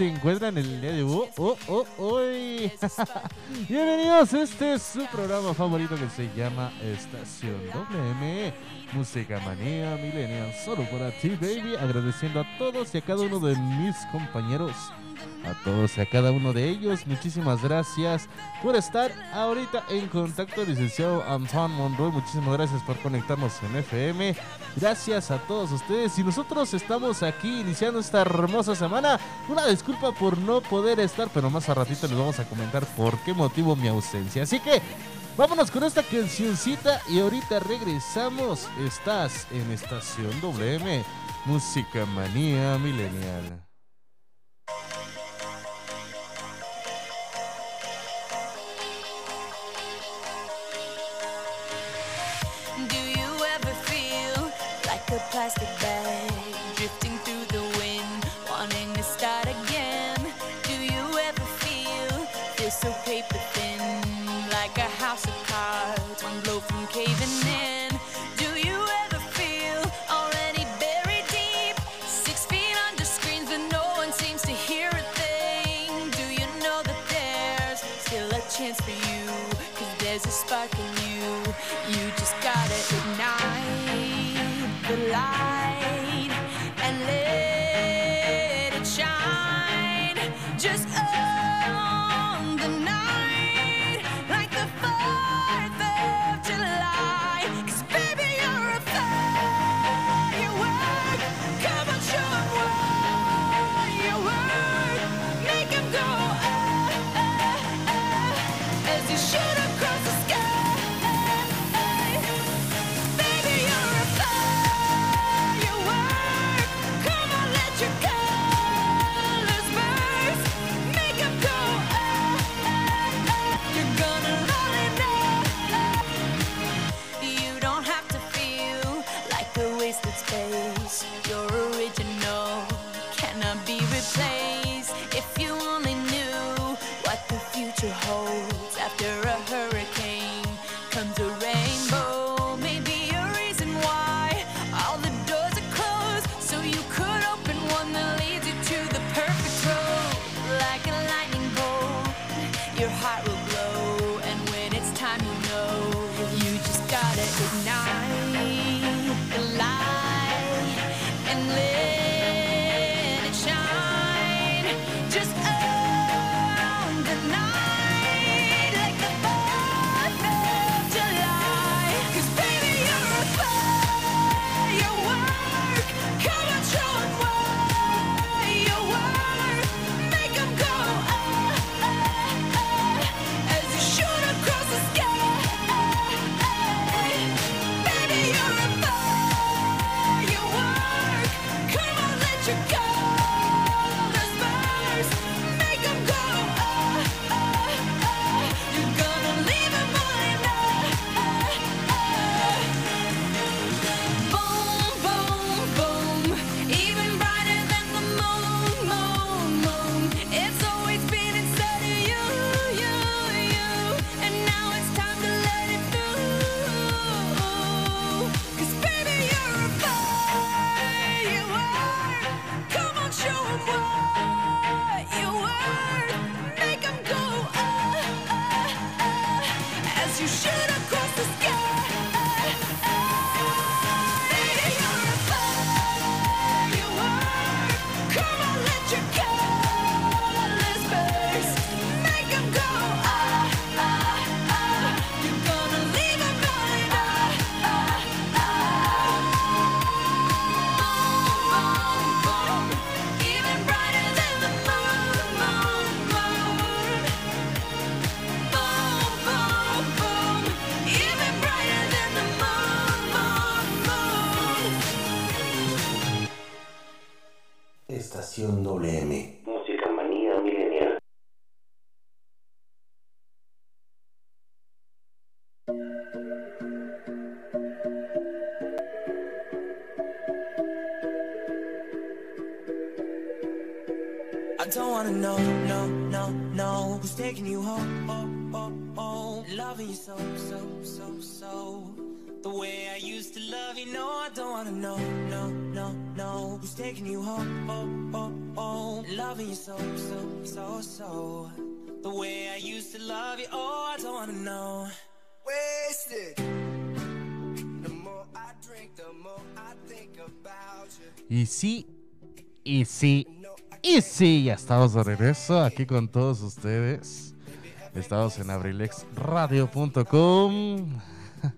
se encuentran el día de hoy. Oh, oh, oh Bienvenidos, este es su programa favorito que se llama Estación WM. Música Manía Millennial, solo para ti, baby. Agradeciendo a todos y a cada uno de mis compañeros a todos y a cada uno de ellos. Muchísimas gracias por estar ahorita en contacto, licenciado Antoine Monroy. Muchísimas gracias por conectarnos en FM. Gracias a todos ustedes. Y nosotros estamos aquí iniciando esta hermosa semana. Una disculpa por no poder estar, pero más a ratito les vamos a comentar por qué motivo mi ausencia. Así que vámonos con esta cancioncita y ahorita regresamos. Estás en Estación WM, Música Manía Milenial. the plastic Y sí, y sí, y sí, ya estamos de regreso aquí con todos ustedes. Estamos en abrilexradio.com.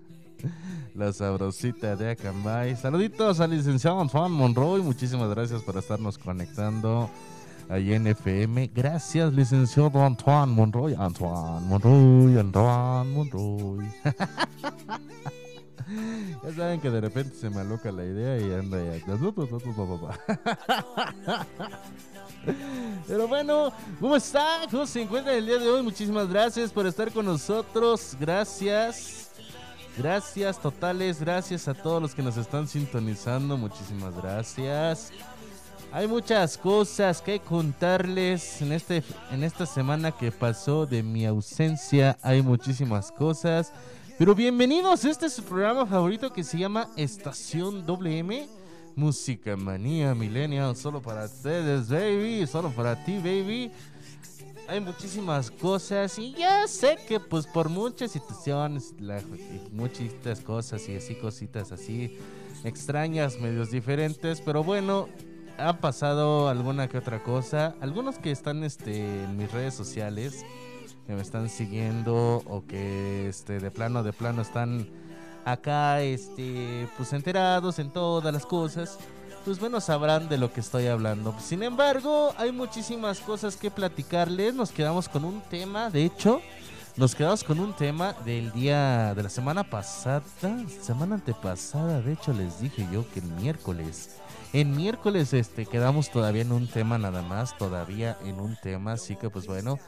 La sabrosita de Acambay. Saluditos al licenciado Antoine Monroy. Muchísimas gracias por estarnos conectando ahí en FM. Gracias, licenciado Antoine Monroy. Antoine Monroy, Antoine Monroy. Ya saben que de repente se me aloca la idea y anda ya. Pero bueno, ¿cómo está? ¿Cómo se encuentra el día de hoy? Muchísimas gracias por estar con nosotros. Gracias. Gracias totales, gracias a todos los que nos están sintonizando. Muchísimas gracias. Hay muchas cosas que contarles en, este, en esta semana que pasó de mi ausencia. Hay muchísimas cosas. Pero bienvenidos, este es su programa favorito que se llama Estación WM. Música Manía Millennial, solo para ustedes, baby, solo para ti, baby. Hay muchísimas cosas y ya sé que pues por muchas situaciones, la- muchas cosas y así cositas así extrañas, medios diferentes, pero bueno, ha pasado alguna que otra cosa. Algunos que están este, en mis redes sociales, que me están siguiendo o que este, de plano, de plano están acá este, pues enterados en todas las cosas, pues bueno, sabrán de lo que estoy hablando. Sin embargo, hay muchísimas cosas que platicarles. Nos quedamos con un tema, de hecho, nos quedamos con un tema del día de la semana pasada, semana antepasada, de hecho les dije yo que el miércoles. En miércoles este quedamos todavía en un tema nada más, todavía en un tema, así que pues bueno,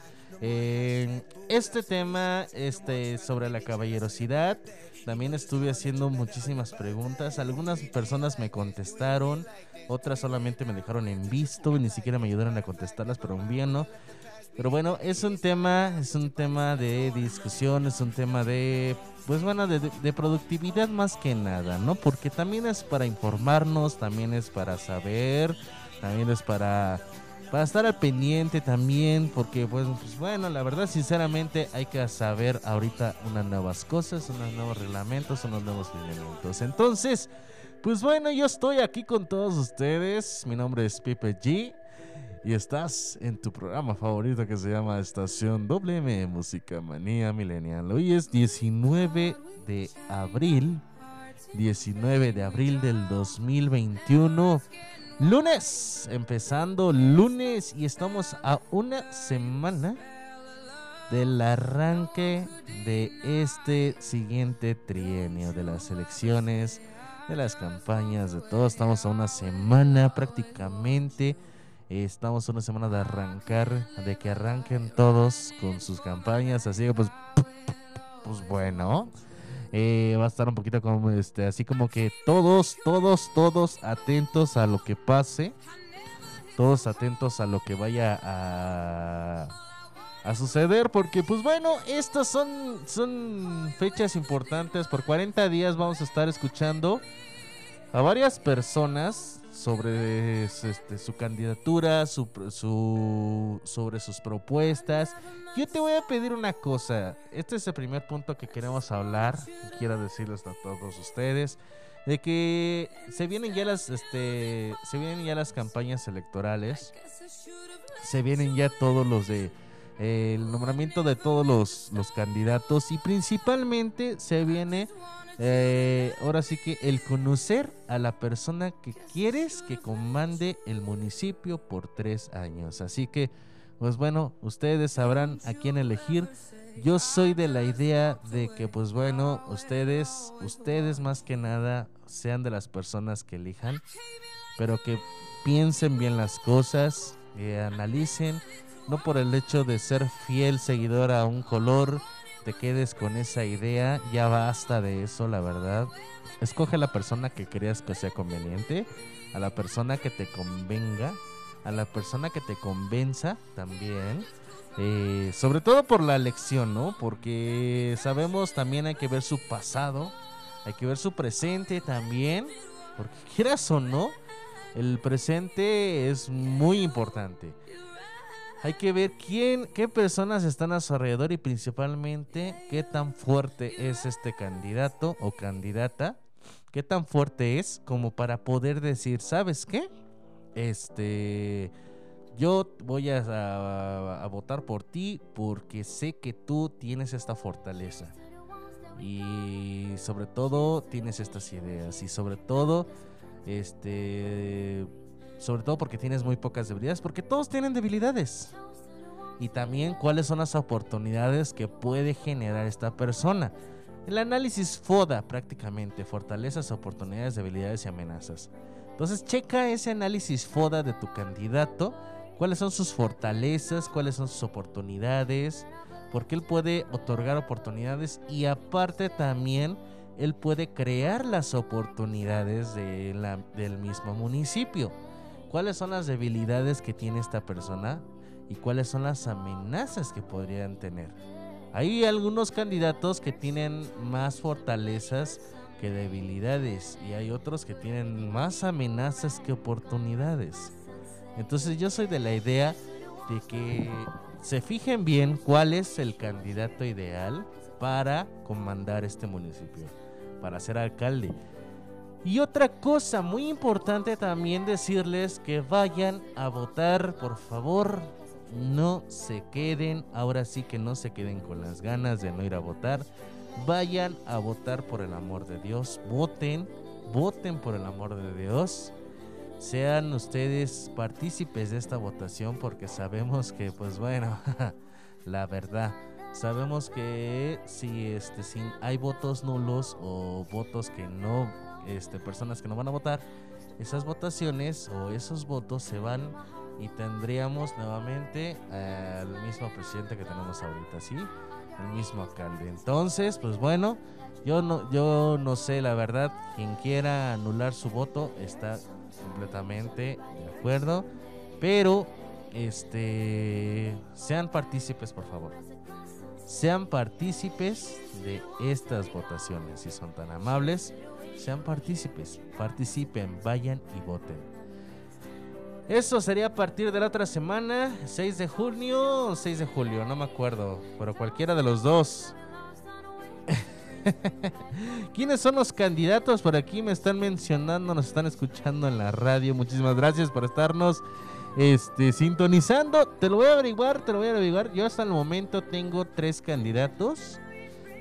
eh, este tema este sobre la caballerosidad también estuve haciendo muchísimas preguntas, algunas personas me contestaron, otras solamente me dejaron en visto y ni siquiera me ayudaron a contestarlas, pero un bien no. Pero bueno, es un tema, es un tema de discusión, es un tema de, pues bueno, de, de productividad más que nada, ¿no? Porque también es para informarnos, también es para saber, también es para, para estar al pendiente también, porque pues, bueno, la verdad, sinceramente, hay que saber ahorita unas nuevas cosas, unos nuevos reglamentos, unos nuevos lineamientos. Entonces, pues bueno, yo estoy aquí con todos ustedes. Mi nombre es Pipe G. Y estás en tu programa favorito que se llama Estación WM Música Manía Millennial. Hoy es 19 de abril. 19 de abril del 2021. Lunes. Empezando lunes. Y estamos a una semana del arranque de este siguiente trienio de las elecciones, de las campañas, de todo. Estamos a una semana prácticamente. Estamos a una semana de arrancar, de que arranquen todos con sus campañas. Así que pues, pues bueno. Eh, va a estar un poquito como este, así como que todos, todos, todos atentos a lo que pase. Todos atentos a lo que vaya a, a suceder. Porque, pues bueno, estas son, son fechas importantes. Por 40 días vamos a estar escuchando a varias personas sobre este, su candidatura, su, sobre sus propuestas. Yo te voy a pedir una cosa. Este es el primer punto que queremos hablar. Quiero decirles a todos ustedes de que se vienen ya las este se vienen ya las campañas electorales se vienen ya todos los de eh, el nombramiento de todos los, los candidatos y principalmente se viene eh, ahora sí que el conocer a la persona que quieres que comande el municipio por tres años. Así que pues bueno ustedes sabrán a quién elegir. Yo soy de la idea de que pues bueno ustedes ustedes más que nada sean de las personas que elijan pero que piensen bien las cosas que analicen, no por el hecho de ser fiel seguidor a un color, te quedes con esa idea, ya basta de eso, la verdad. Escoge a la persona que creas que sea conveniente, a la persona que te convenga, a la persona que te convenza también. Eh, sobre todo por la elección, ¿no? Porque sabemos también hay que ver su pasado, hay que ver su presente también, porque quieras o no, el presente es muy importante. Hay que ver quién, qué personas están a su alrededor y principalmente qué tan fuerte es este candidato o candidata. Qué tan fuerte es como para poder decir, ¿sabes qué? Este, yo voy a, votar por ti porque sé que tú tienes esta fortaleza. Y sobre todo tienes estas ideas. Y sobre todo este. Sobre todo porque tienes muy pocas debilidades. Porque todos tienen debilidades. Y también cuáles son las oportunidades que puede generar esta persona. El análisis FODA prácticamente. Fortalezas, oportunidades, debilidades y amenazas. Entonces checa ese análisis FODA de tu candidato. Cuáles son sus fortalezas, cuáles son sus oportunidades. Porque él puede otorgar oportunidades. Y aparte también él puede crear las oportunidades de la, del mismo municipio. ¿Cuáles son las debilidades que tiene esta persona y cuáles son las amenazas que podrían tener? Hay algunos candidatos que tienen más fortalezas que debilidades y hay otros que tienen más amenazas que oportunidades. Entonces yo soy de la idea de que se fijen bien cuál es el candidato ideal para comandar este municipio para ser alcalde. Y otra cosa muy importante también decirles que vayan a votar, por favor. No se queden, ahora sí que no se queden con las ganas de no ir a votar. Vayan a votar por el amor de Dios. Voten, voten por el amor de Dios. Sean ustedes partícipes de esta votación porque sabemos que, pues bueno, la verdad Sabemos que si este si hay votos nulos o votos que no este personas que no van a votar, esas votaciones o esos votos se van y tendríamos nuevamente al mismo presidente que tenemos ahorita, ¿sí? El mismo alcalde. Entonces, pues bueno, yo no yo no sé la verdad, quien quiera anular su voto está completamente de acuerdo, pero este sean partícipes, por favor sean partícipes de estas votaciones. Si son tan amables, sean partícipes, participen, vayan y voten. Eso sería a partir de la otra semana, 6 de junio o 6 de julio, no me acuerdo, pero cualquiera de los dos. ¿Quiénes son los candidatos? Por aquí me están mencionando, nos están escuchando en la radio. Muchísimas gracias por estarnos este, sintonizando. Te lo voy a averiguar, te lo voy a averiguar. Yo hasta el momento tengo tres candidatos.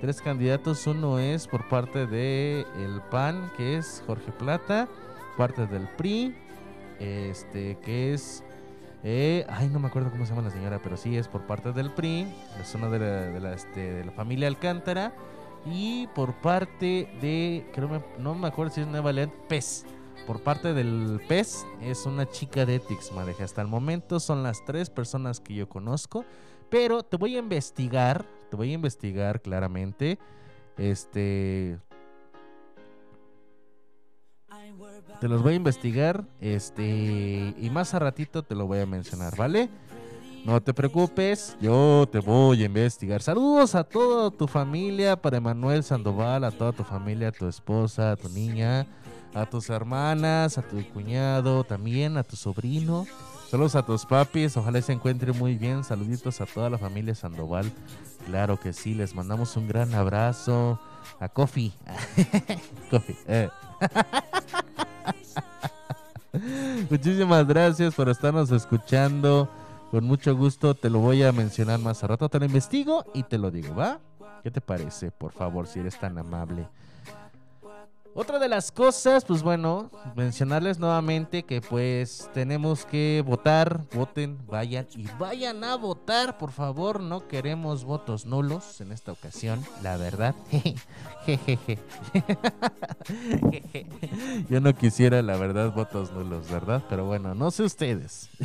Tres candidatos. Uno es por parte de el PAN, que es Jorge Plata. Parte del PRI, este, que es eh, ay, no me acuerdo cómo se llama la señora, pero sí es por parte del PRI, es una de la, de la, este, de la familia Alcántara. Y por parte de, creo, no me acuerdo si es Nueva León, PES por parte del pez es una chica de Tixmadeja. Hasta el momento son las tres personas que yo conozco. Pero te voy a investigar. Te voy a investigar claramente. Este. Te los voy a investigar. Este. Y más a ratito te lo voy a mencionar, ¿vale? No te preocupes, yo te voy a investigar. Saludos a toda tu familia, para Emanuel Sandoval, a toda tu familia, a tu esposa, a tu niña, a tus hermanas, a tu cuñado, también a tu sobrino. Saludos a tus papis, ojalá se encuentre muy bien. Saluditos a toda la familia Sandoval. Claro que sí, les mandamos un gran abrazo a Kofi. Kofi. eh. Muchísimas gracias por estarnos escuchando. Con mucho gusto te lo voy a mencionar más a rato. Te lo investigo y te lo digo, ¿va? ¿Qué te parece? Por favor, si eres tan amable. Otra de las cosas, pues bueno, mencionarles nuevamente que pues tenemos que votar, voten, vayan y vayan a votar, por favor, no queremos votos nulos en esta ocasión, la verdad. Yo no quisiera, la verdad, votos nulos, ¿verdad? Pero bueno, no sé ustedes.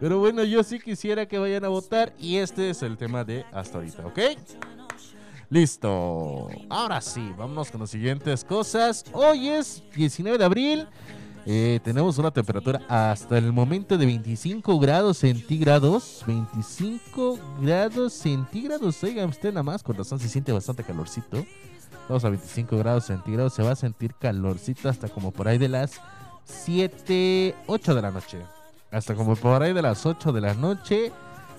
Pero bueno, yo sí quisiera que vayan a votar y este es el tema de hasta ahorita, ¿ok? Listo. Ahora sí, vámonos con las siguientes cosas. Hoy es 19 de abril. Eh, tenemos una temperatura hasta el momento de 25 grados centígrados. 25 grados centígrados. Oigan usted nada más, con razón se siente bastante calorcito. Vamos a 25 grados centígrados. Se va a sentir calorcito hasta como por ahí de las 7, 8 de la noche. Hasta como por ahí de las 8 de la noche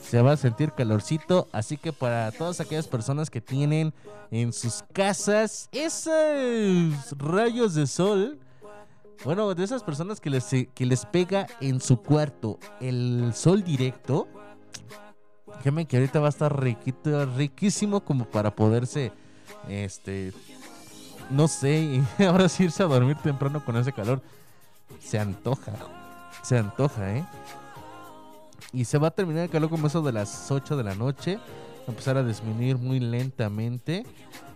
se va a sentir calorcito. Así que para todas aquellas personas que tienen en sus casas esos rayos de sol, bueno, de esas personas que les, que les pega en su cuarto el sol directo, déjenme que ahorita va a estar riquito, riquísimo como para poderse, este, no sé, ahora sí irse a dormir temprano con ese calor. Se antoja, se antoja, ¿eh? Y se va a terminar el calor como eso de las 8 de la noche. Va a empezar a disminuir muy lentamente.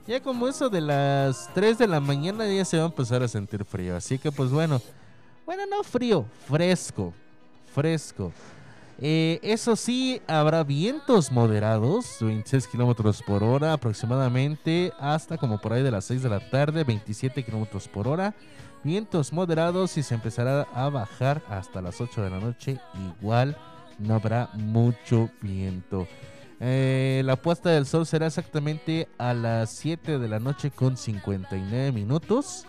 Ya como eso de las 3 de la mañana ya se va a empezar a sentir frío. Así que pues bueno. Bueno, no frío, fresco. Fresco. Eh, eso sí, habrá vientos moderados, 26 kilómetros por hora aproximadamente, hasta como por ahí de las 6 de la tarde, 27 kilómetros por hora. Vientos moderados y se empezará a bajar hasta las 8 de la noche, igual no habrá mucho viento. Eh, la puesta del sol será exactamente a las 7 de la noche con 59 minutos.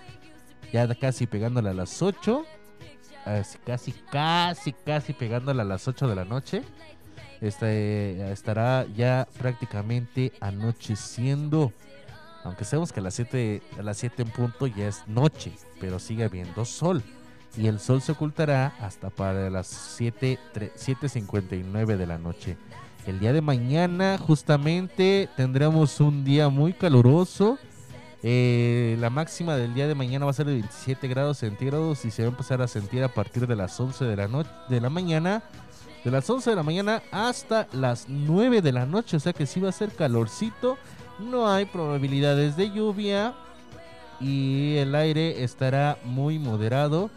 Ya casi pegándole a las 8. casi, casi, casi pegándole a las 8 de la noche. Este, estará ya prácticamente anocheciendo. Aunque sabemos que a las 7 a las 7 en punto ya es noche, pero sigue habiendo sol y el sol se ocultará hasta para las 7.59 de la noche. El día de mañana justamente tendremos un día muy caluroso. Eh, la máxima del día de mañana va a ser de 27 grados centígrados y se va a empezar a sentir a partir de las 11 de la, noche de la mañana. De las 11 de la mañana hasta las 9 de la noche. O sea que sí va a ser calorcito. No hay probabilidades de lluvia. Y el aire estará muy moderado.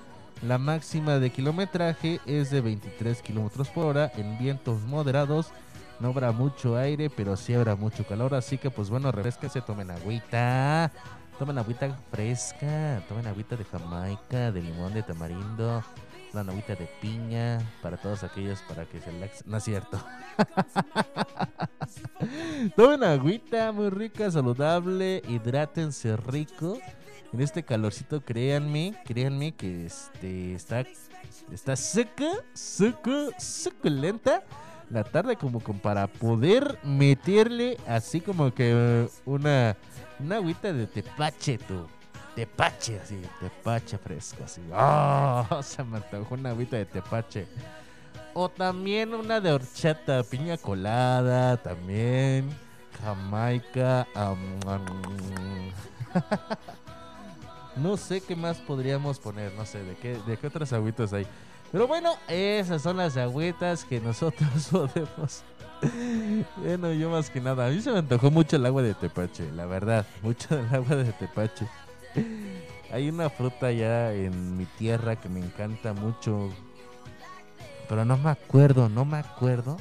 La máxima de kilometraje es de 23 kilómetros por hora en vientos moderados. No habrá mucho aire, pero sí habrá mucho calor. Así que, pues bueno, se tomen agüita. Tomen agüita fresca. Tomen agüita de Jamaica, de limón, de tamarindo. Una agüita de piña. Para todos aquellos, para que se laxen. No es cierto. tomen agüita muy rica, saludable. Hidrátense rico en este calorcito, créanme, créanme que este está está seca, seca, suculenta la tarde como, como para poder meterle así como que una una agüita de tepache tú. Tepache así, tepache fresco así. Oh, se me antojó una agüita de tepache. O también una de horchata, piña colada, también jamaica. No sé qué más podríamos poner, no sé, de qué, de qué otras agüitas hay. Pero bueno, esas son las agüitas que nosotros podemos. bueno, yo más que nada, a mí se me antojó mucho el agua de tepache, la verdad, mucho el agua de tepache. hay una fruta ya en mi tierra que me encanta mucho, pero no me acuerdo, no me acuerdo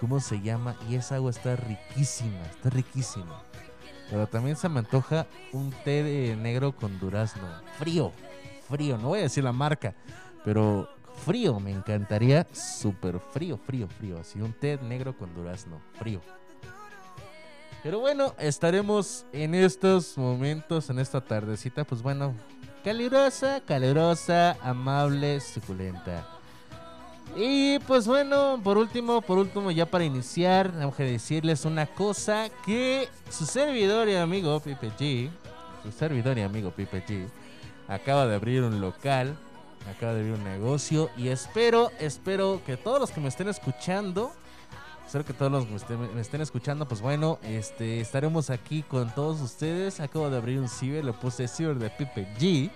cómo se llama y esa agua está riquísima, está riquísima. Pero también se me antoja un té de negro con durazno. Frío, frío. No voy a decir la marca, pero frío. Me encantaría súper frío, frío, frío. Así un té negro con durazno. Frío. Pero bueno, estaremos en estos momentos, en esta tardecita, pues bueno, calurosa, calurosa, amable, suculenta. Y pues bueno, por último, por último, ya para iniciar, tengo que decirles una cosa que su servidor y amigo Pipe G, su servidor y amigo Pipe G, acaba de abrir un local, acaba de abrir un negocio y espero, espero que todos los que me estén escuchando, espero que todos los que me estén, escuchando, pues bueno, este, estaremos aquí con todos ustedes. Acabo de abrir un ciber, le puse ciber de Pipe G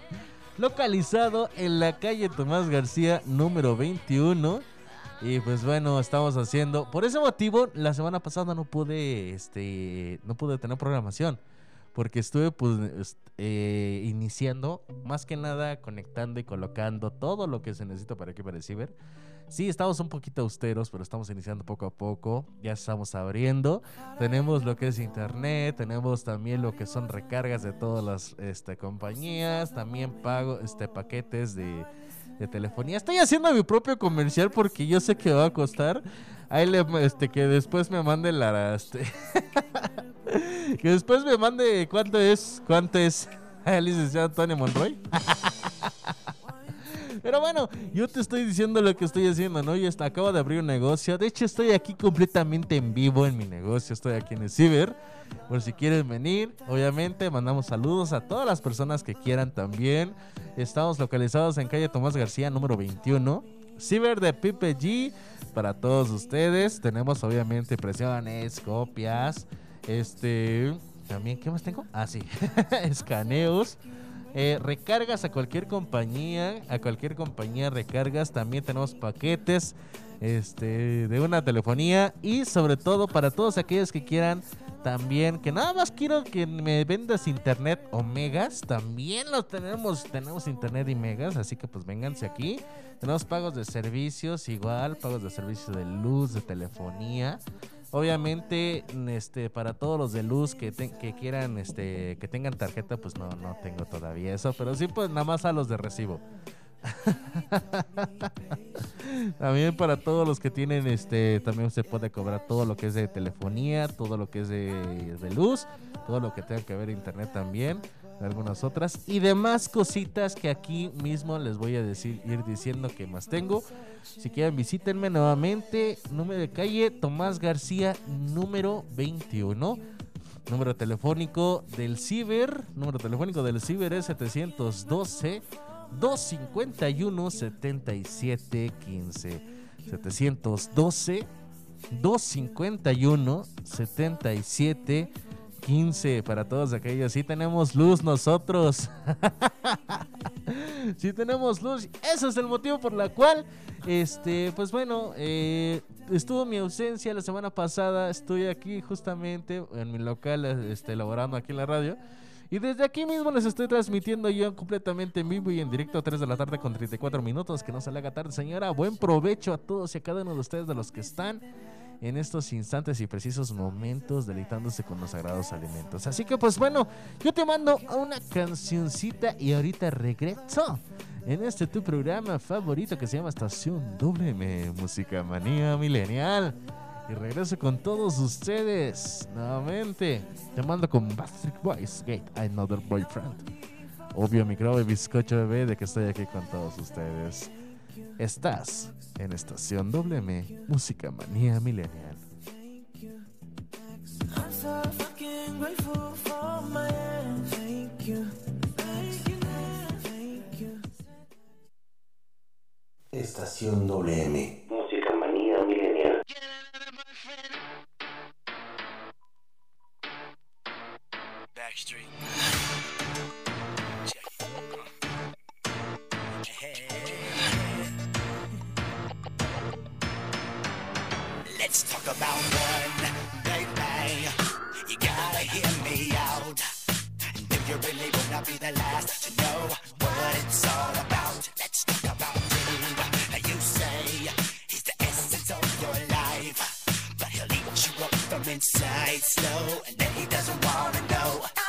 localizado en la calle Tomás García número 21. Y pues bueno, estamos haciendo. Por ese motivo, la semana pasada no pude, este, no pude tener programación. Porque estuve pues eh, iniciando, más que nada conectando y colocando todo lo que se necesita para que para el ciber. Sí, estamos un poquito austeros, pero estamos iniciando poco a poco. Ya estamos abriendo. Tenemos lo que es internet, tenemos también lo que son recargas de todas las este, compañías, también pago este paquetes de, de telefonía. Estoy haciendo mi propio comercial porque yo sé que va a costar. Ahí le este que después me mande la este, que después me mande cuánto es, cuánto es licenciado Antonio Monroy. Pero bueno, yo te estoy diciendo lo que estoy haciendo, ¿no? Yo hasta acabo de abrir un negocio. De hecho, estoy aquí completamente en vivo en mi negocio. Estoy aquí en el Ciber. Por si quieres venir, obviamente mandamos saludos a todas las personas que quieran también. Estamos localizados en calle Tomás García, número 21. Ciber de Pipe G para todos ustedes. Tenemos obviamente impresiones, copias, este... También, ¿qué más tengo? Ah, sí. Escaneos. Eh, recargas a cualquier compañía, a cualquier compañía recargas. También tenemos paquetes este, de una telefonía y sobre todo para todos aquellos que quieran también, que nada más quiero que me vendas internet o megas. También los tenemos, tenemos internet y megas, así que pues vénganse aquí. Tenemos pagos de servicios igual, pagos de servicios de luz, de telefonía. Obviamente, este, para todos los de luz que, te- que quieran, este, que tengan tarjeta, pues no, no tengo todavía eso, pero sí, pues nada más a los de recibo. también para todos los que tienen, este, también se puede cobrar todo lo que es de telefonía, todo lo que es de, de luz, todo lo que tenga que ver internet también, algunas otras y demás cositas que aquí mismo les voy a decir, ir diciendo que más tengo. Si quieren visítenme nuevamente, número de calle Tomás García, número 21. Número telefónico del Ciber, número telefónico del Ciber es 712 251 7715. 712 251 77 15 para todos aquellos. Sí tenemos luz nosotros. sí tenemos luz. Ese es el motivo por la cual, este, pues bueno, eh, estuvo mi ausencia la semana pasada. Estoy aquí justamente en mi local, este, elaborando aquí en la radio. Y desde aquí mismo les estoy transmitiendo yo completamente en vivo y en directo a 3 de la tarde con 34 minutos. Que no se le haga tarde, señora. Buen provecho a todos y a cada uno de ustedes de los que están en estos instantes y precisos momentos deleitándose con los sagrados alimentos. Así que pues bueno, yo te mando una cancioncita y ahorita regreso en este tu programa favorito que se llama Estación WM Música Manía Milenial. Y regreso con todos ustedes nuevamente. Te mando con Backstreet Boys Gate Another Boyfriend. Obvio micro y bizcocho bebé de que estoy aquí con todos ustedes. Estás en Estación WM Música Manía Milenial. I'm so fucking grateful for my end. Thank you. Thank you, thank you. Estación WM. Música manía milenial. Backstreet. Check. Hey. Let's talk about one, baby. You gotta hear me out. And if you really wanna be the last to know what it's all about, let's talk about Dave. You say he's the essence of your life, but he'll eat you up from inside slow, and then he doesn't wanna know.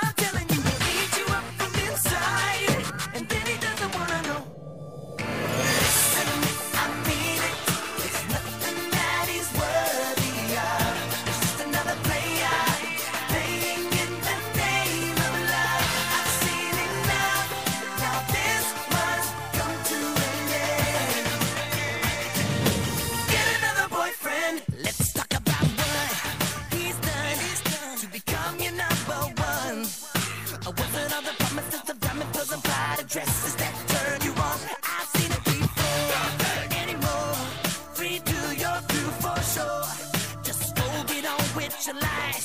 lies.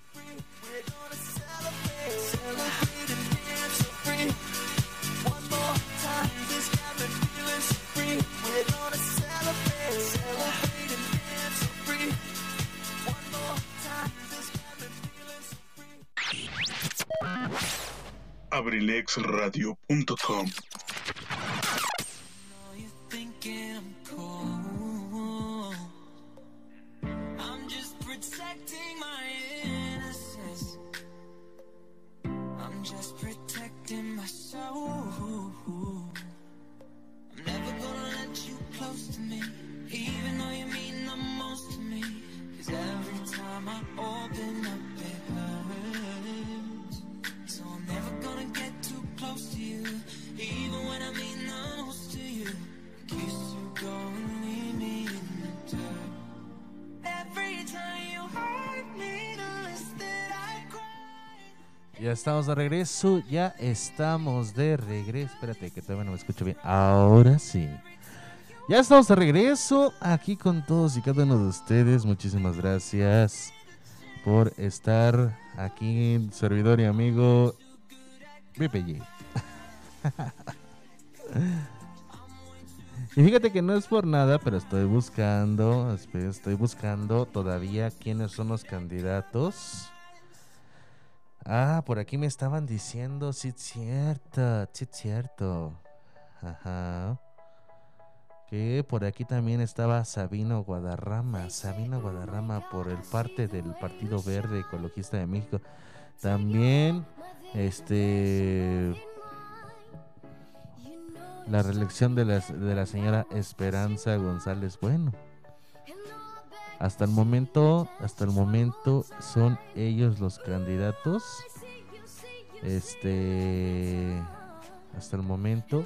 abrilexradio.com estamos de regreso, ya estamos de regreso. Espérate, que todavía no me escucho bien. Ahora sí. Ya estamos de regreso aquí con todos y cada uno de ustedes. Muchísimas gracias por estar aquí, servidor y amigo BPG. Y fíjate que no es por nada, pero estoy buscando, estoy buscando todavía quiénes son los candidatos. Ah, por aquí me estaban diciendo, sí cierto, sí cierto. Ajá. Que por aquí también estaba Sabino Guadarrama, Sabino Guadarrama por el parte del Partido Verde Ecologista de México. También, este, la reelección de la, de la señora Esperanza González Bueno. Hasta el momento, hasta el momento son ellos los candidatos. Este, hasta el momento,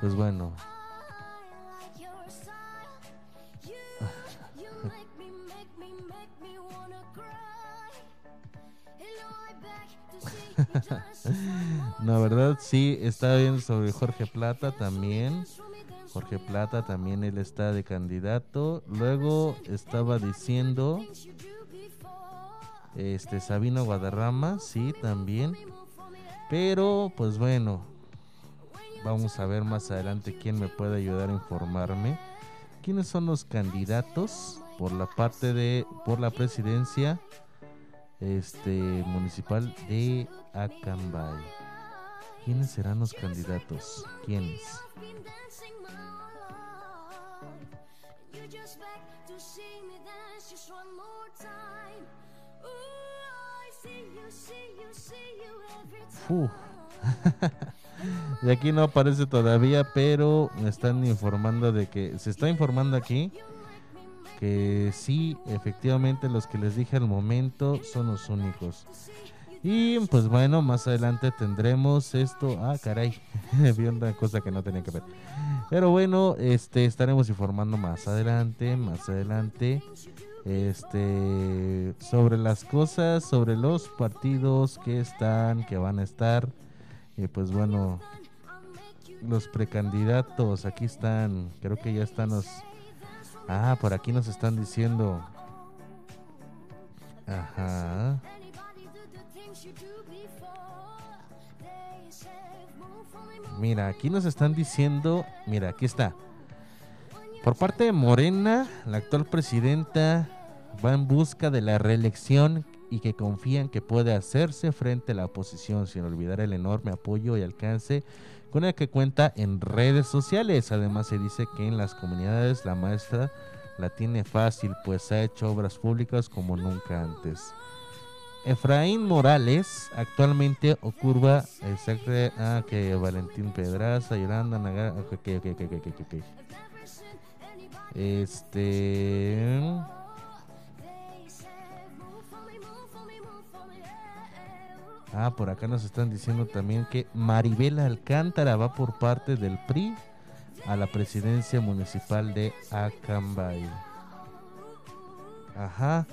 pues bueno. La verdad sí, está bien sobre Jorge Plata también. Jorge Plata también él está de candidato. Luego estaba diciendo este Sabino Guadarrama, sí, también. Pero pues bueno, Vamos a ver más adelante quién me puede ayudar a informarme. ¿Quiénes son los candidatos por la parte de por la presidencia este municipal de Acambay? ¿Quiénes serán los candidatos? ¿Quiénes? Fu. de aquí no aparece todavía, pero me están informando de que se está informando aquí que sí, efectivamente los que les dije al momento son los únicos. Y pues bueno, más adelante tendremos esto. Ah, caray, vi una cosa que no tenía que ver. Pero bueno, este estaremos informando más adelante, más adelante este sobre las cosas, sobre los partidos que están, que van a estar. Y pues bueno, los precandidatos, aquí están, creo que ya están los... Ah, por aquí nos están diciendo... Ajá. Mira, aquí nos están diciendo, mira, aquí está. Por parte de Morena, la actual presidenta va en busca de la reelección y que confían que puede hacerse frente a la oposición sin olvidar el enorme apoyo y alcance con el que cuenta en redes sociales. Además se dice que en las comunidades la maestra la tiene fácil pues ha hecho obras públicas como nunca antes. Efraín Morales actualmente ocurra exacto ah, que Valentín Pedraza, Yolanda Nagar, ok, ok, ok, ok, ok. Este Ah, por acá nos están diciendo también que Maribel Alcántara va por parte del PRI a la presidencia municipal de Acambay. Ajá.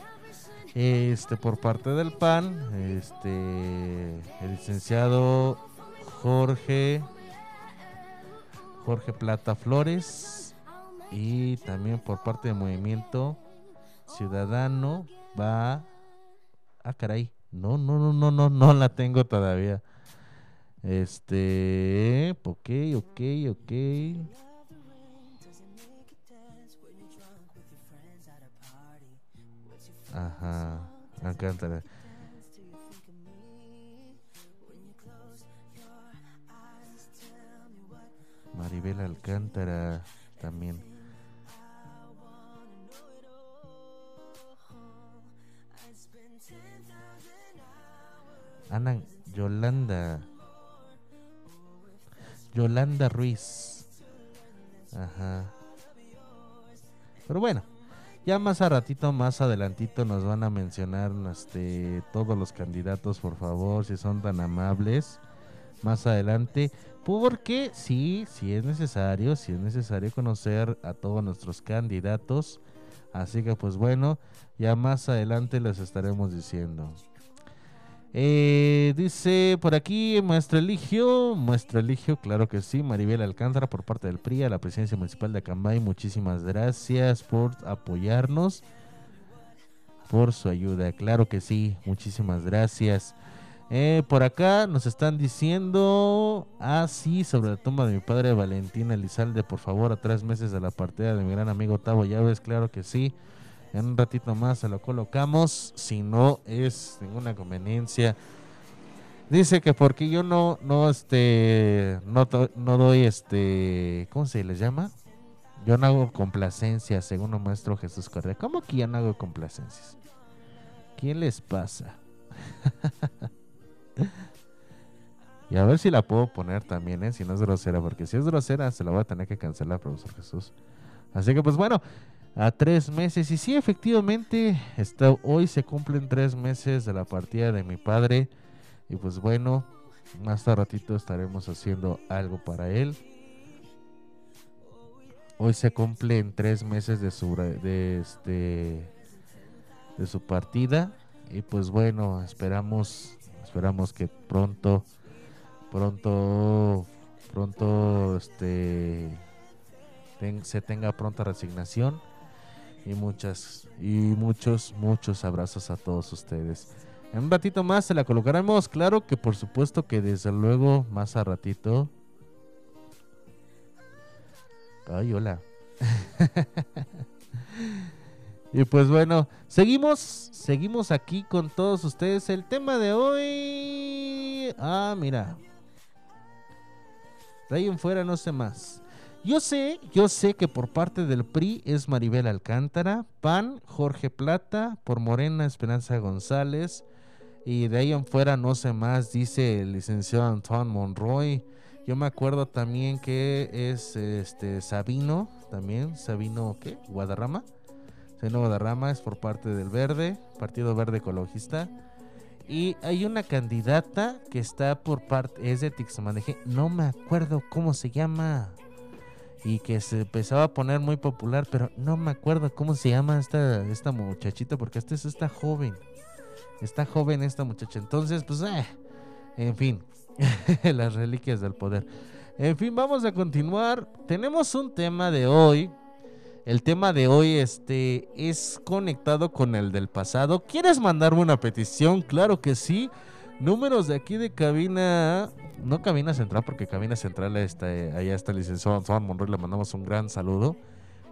Este, por parte del PAN, este, el licenciado Jorge, Jorge Plata Flores, y también por parte del Movimiento Ciudadano va, ah, caray, no, no, no, no, no, no la tengo todavía. Este, ok, ok, ok. Ajá, Alcántara. Maribel Alcántara también. Ana Yolanda. Yolanda Ruiz. Ajá. Pero bueno, ya más a ratito, más adelantito nos van a mencionar este, todos los candidatos, por favor, si son tan amables. Más adelante, porque sí, sí es necesario, sí es necesario conocer a todos nuestros candidatos. Así que pues bueno, ya más adelante les estaremos diciendo. Eh, dice por aquí, Maestro Eligio, Maestro Eligio, claro que sí, Maribel Alcántara por parte del PRI a la presidencia municipal de Acambay, muchísimas gracias por apoyarnos, por su ayuda, claro que sí, muchísimas gracias. Eh, por acá nos están diciendo, ah sobre la tumba de mi padre Valentín Elizalde, por favor, a tres meses de la partida de mi gran amigo Tavo Llaves, claro que sí. En un ratito más se lo colocamos. Si no es ninguna conveniencia. Dice que porque yo no, no, este, no, no doy, este, ¿cómo se les llama? Yo no hago complacencias, según el maestro Jesús Correa. ¿Cómo que yo no hago complacencias? ¿Quién les pasa? y a ver si la puedo poner también, ¿eh? Si no es grosera, porque si es grosera se la voy a tener que cancelar, profesor Jesús. Así que pues bueno, a tres meses. Y sí, efectivamente, está, hoy se cumplen tres meses de la partida de mi padre. Y pues bueno, más tarde ratito estaremos haciendo algo para él. Hoy se cumplen tres meses de su, de este, de su partida. Y pues bueno, esperamos, esperamos que pronto, pronto, pronto, este, se tenga pronta resignación y muchas y muchos muchos abrazos a todos ustedes. En un ratito más se la colocaremos, claro que por supuesto que desde luego más a ratito Ay, hola. y pues bueno, seguimos, seguimos aquí con todos ustedes. El tema de hoy. Ah, mira. De ahí en fuera no sé más. Yo sé, yo sé que por parte del PRI es Maribel Alcántara, PAN, Jorge Plata, por Morena, Esperanza González, y de ahí en fuera no sé más, dice el licenciado Antoine Monroy. Yo me acuerdo también que es este Sabino, también, Sabino, ¿qué? Guadarrama. Sabino Guadarrama es por parte del Verde, Partido Verde Ecologista. Y hay una candidata que está por parte, es de Tixamaneje, no me acuerdo cómo se llama y que se empezaba a poner muy popular, pero no me acuerdo cómo se llama esta, esta muchachita, porque esta es esta joven. Está joven esta muchacha. Entonces, pues, eh, en fin, las reliquias del poder. En fin, vamos a continuar. Tenemos un tema de hoy. El tema de hoy este, es conectado con el del pasado. ¿Quieres mandarme una petición? Claro que sí. Números de aquí de cabina, no cabina central, porque cabina central está, allá está el licenciado Antoine Monroy, le mandamos un gran saludo.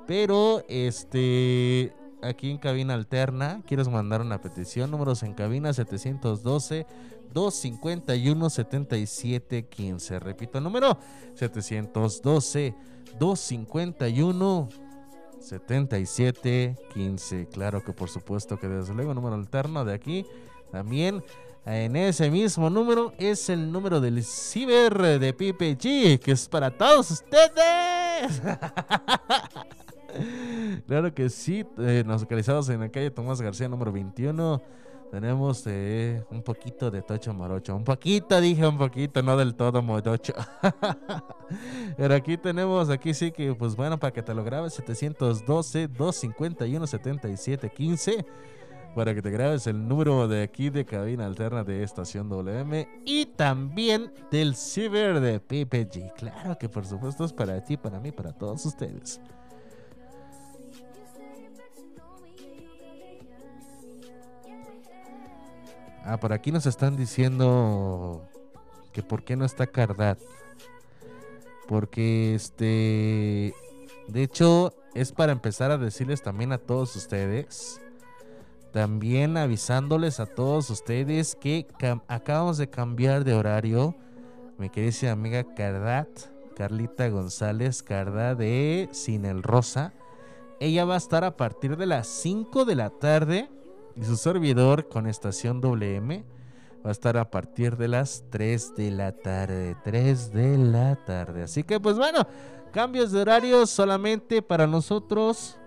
Pero este aquí en cabina alterna, quieres mandar una petición, números en cabina 712 251 7715. Repito número 712 251 7715. Claro que por supuesto que desde luego número alterno de aquí también en ese mismo número es el número del ciber de PPG, que es para todos ustedes. claro que sí, eh, nos localizamos en la calle Tomás García número 21. Tenemos eh, un poquito de Tocho Morocho. Un poquito, dije un poquito, no del todo Morocho. Pero aquí tenemos, aquí sí que, pues bueno, para que te lo grabes, 712-251-7715 para que te grabes el número de aquí de cabina alterna de estación WM y también del ciber de PPG. Claro que por supuesto es para ti, para mí, para todos ustedes. Ah, por aquí nos están diciendo que por qué no está Cardat. Porque este, de hecho, es para empezar a decirles también a todos ustedes también avisándoles a todos ustedes que acabamos de cambiar de horario. Mi querida amiga Cardat, Carlita González Carda de Sin el Rosa. Ella va a estar a partir de las 5 de la tarde y su servidor con estación WM va a estar a partir de las 3 de la tarde. 3 de la tarde. Así que pues bueno, cambios de horario solamente para nosotros.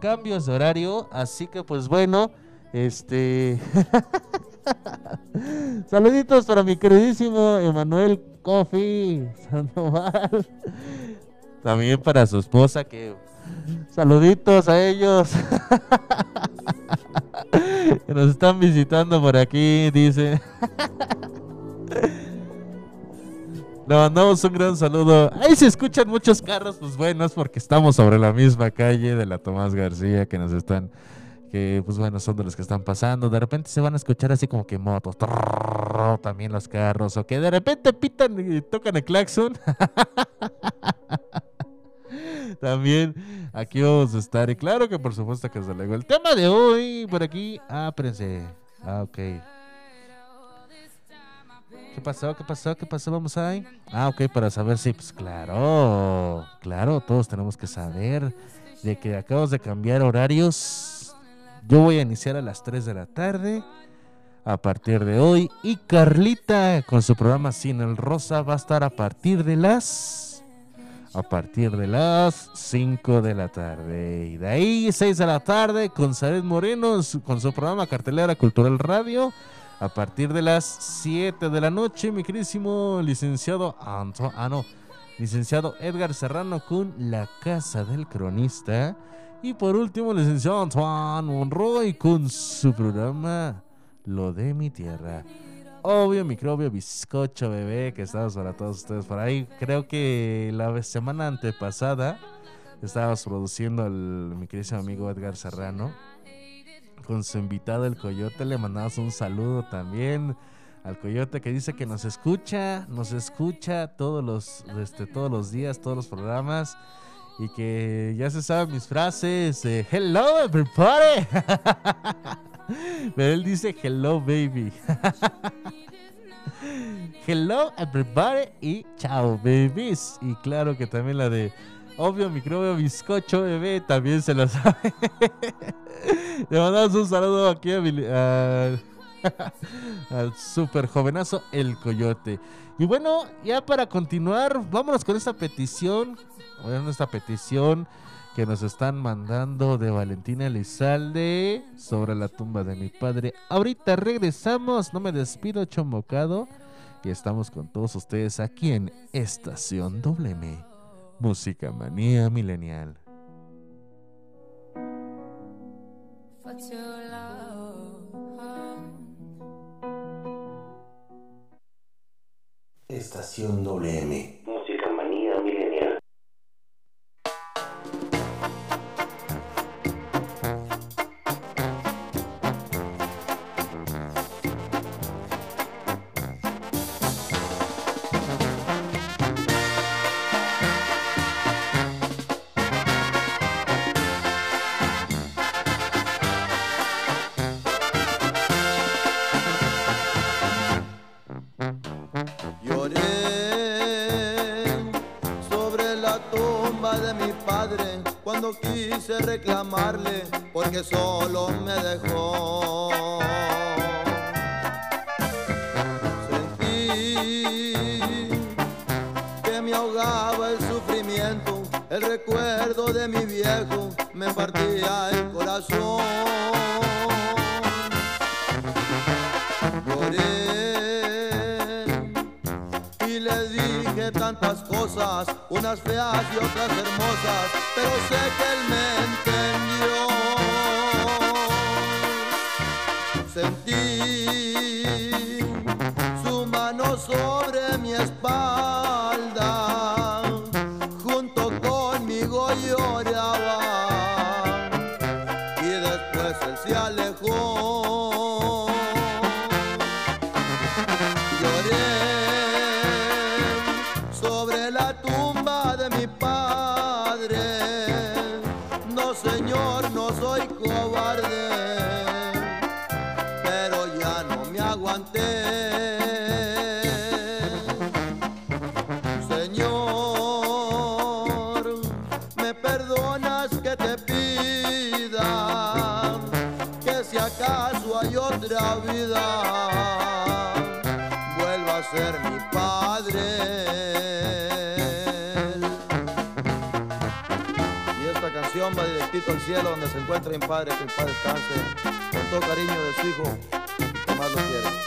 Cambios de horario. Así que pues bueno. Este. Saluditos para mi queridísimo Emanuel Coffee Sandoval. También para su esposa que. Saluditos a ellos. que nos están visitando por aquí, dice. Le mandamos un gran saludo. Ahí se escuchan muchos carros, pues bueno, es porque estamos sobre la misma calle de la Tomás García que nos están que pues bueno, son de los que están pasando. De repente se van a escuchar así como que motos, también los carros, o que de repente pitan y tocan el claxon. también aquí vamos a estar. Y claro que por supuesto que desde luego el tema de hoy por aquí. Espérense. Ah, ok. ¿Qué pasó? ¿Qué pasó? ¿Qué pasó? Vamos ahí. Ah, ok, para saber si, pues claro, claro, todos tenemos que saber de que acabamos de cambiar horarios yo voy a iniciar a las 3 de la tarde a partir de hoy. Y Carlita con su programa Sin el Rosa va a estar a partir de las. A partir de las 5 de la tarde. Y de ahí 6 de la tarde con Sared Moreno con su programa Cartelera Cultural Radio. A partir de las 7 de la noche, mi queridísimo licenciado Anto, ah, no, licenciado Edgar Serrano con La Casa del Cronista. Y por último, el licenciado Antoine Monroy con su programa Lo de mi tierra. Obvio, microbio, bizcocho, bebé, que estamos para todos ustedes por ahí. Creo que la semana antepasada estábamos produciendo al mi querido amigo Edgar Serrano con su invitado el Coyote. Le mandamos un saludo también al Coyote que dice que nos escucha, nos escucha todos los, este, todos los días, todos los programas y que ya se saben mis frases. hello, everybody. Pero él dice hello, baby. hello, everybody y chao, babies. Y claro que también la de obvio, microbio, bizcocho, bebé, también se lo sabe. Le mandamos un saludo aquí a, a- al super jovenazo El Coyote. Y bueno, ya para continuar, vámonos con esta petición. Bueno, esta petición que nos están mandando de Valentina Elizalde sobre la tumba de mi padre. Ahorita regresamos, no me despido, chomocado. Y estamos con todos ustedes aquí en Estación WM. Música Manía Milenial. for. Estación WM. El corazón. Lloré y le dije tantas cosas, unas feas y otras hermosas, pero sé que él me entendió. Cielo donde se encuentra mi padre, que el padre descanse con todo cariño de su hijo que más lo quiere.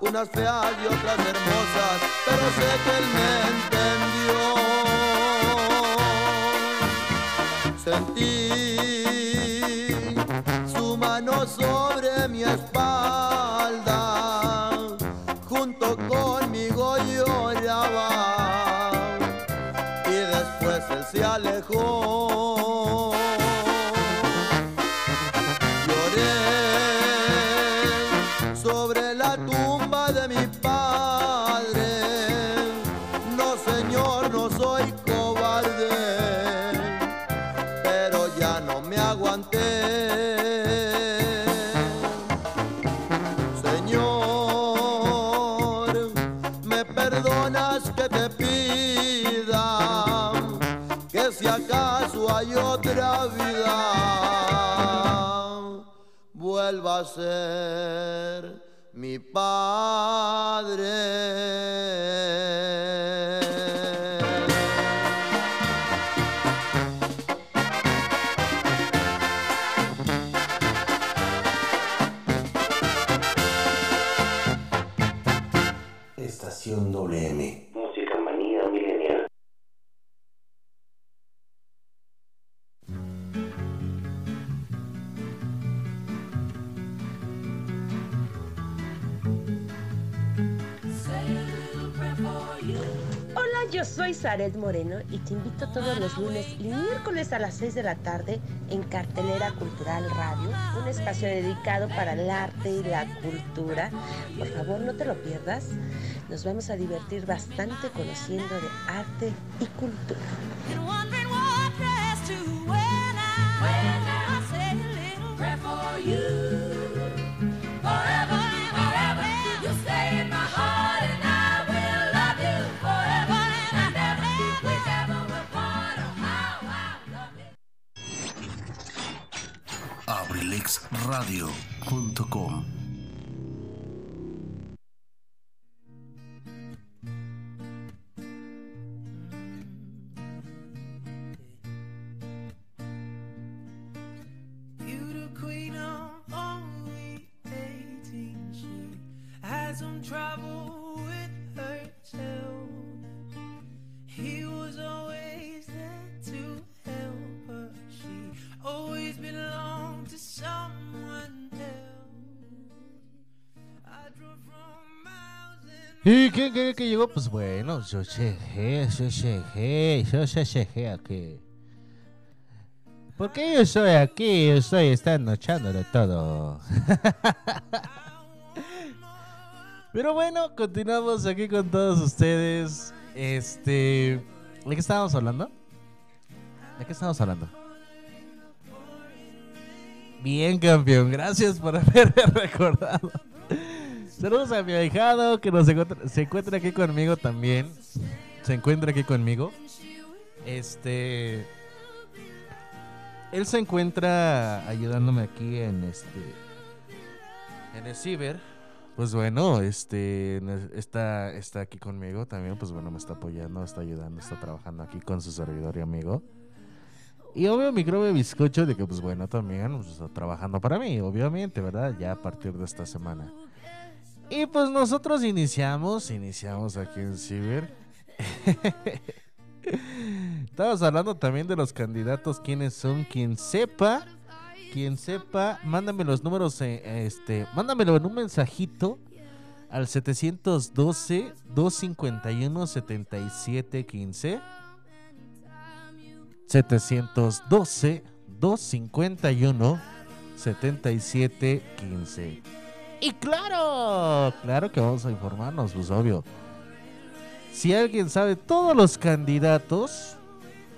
Unas feas y otras hermosas, 6 de la tarde en Cartelera Cultural Radio, un espacio dedicado para el arte y la cultura. Por favor, no te lo pierdas. Nos vamos a divertir bastante conociendo de arte y cultura. You Pues bueno, yo llegué, yo llegué, yo llegué aquí. ¿Por qué yo estoy aquí? Yo estoy estando echándolo todo. Pero bueno, continuamos aquí con todos ustedes. Este. ¿De qué estábamos hablando? ¿De qué estábamos hablando? Bien, campeón. Gracias por haberme recordado. Saludos a mi ahijado que nos encuentra, se encuentra aquí conmigo también. Se encuentra aquí conmigo. Este. Él se encuentra ayudándome aquí en este. En el ciber. Pues bueno, este está, está aquí conmigo también, pues bueno, me está apoyando, está ayudando, está trabajando aquí con su servidor y amigo. Y obvio mi grove bizcocho de que pues bueno, también pues, está trabajando para mí, obviamente, ¿verdad? Ya a partir de esta semana. Y pues nosotros iniciamos, iniciamos aquí en Ciber. Estamos hablando también de los candidatos, quiénes son, quien sepa, quien sepa, mándame los números, eh, este, mándamelo en un mensajito al 712 251 7715 712 251 7715 y claro, claro que vamos a informarnos, pues obvio. Si alguien sabe todos los candidatos,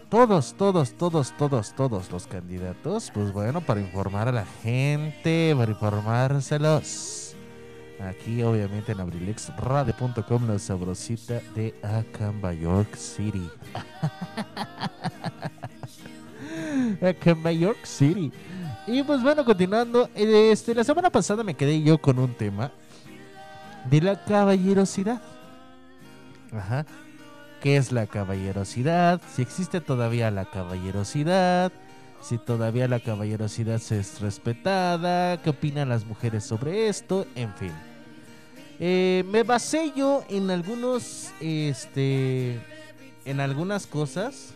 todos, todos, todos, todos, todos los candidatos, pues bueno, para informar a la gente, para informárselos. Aquí, obviamente, en abrilexradio.com, la sabrosita de Acamba, York City. Acamba, York City. Y pues bueno, continuando, este, la semana pasada me quedé yo con un tema de la caballerosidad. Ajá. ¿Qué es la caballerosidad? Si existe todavía la caballerosidad, si todavía la caballerosidad se es respetada, qué opinan las mujeres sobre esto, en fin. Eh, me basé yo en algunos, este, en algunas cosas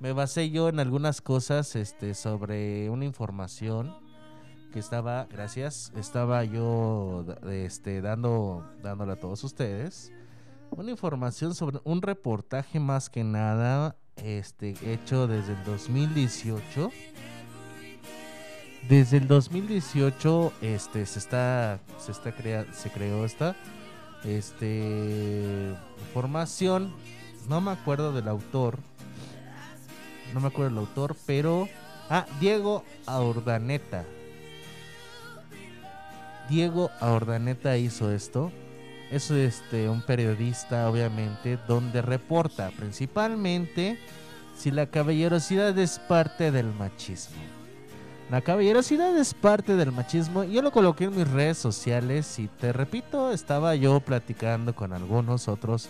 me basé yo en algunas cosas este, sobre una información que estaba, gracias, estaba yo este, dando, dándole a todos ustedes. Una información sobre un reportaje más que nada este, hecho desde el 2018. Desde el 2018 este, se está, se está crea, se creó esta este, información. No me acuerdo del autor no me acuerdo el autor, pero... Ah, Diego Aurdaneta. Diego Aurdaneta hizo esto. Es este, un periodista, obviamente, donde reporta principalmente si la caballerosidad es parte del machismo. La caballerosidad es parte del machismo. Yo lo coloqué en mis redes sociales y te repito, estaba yo platicando con algunos otros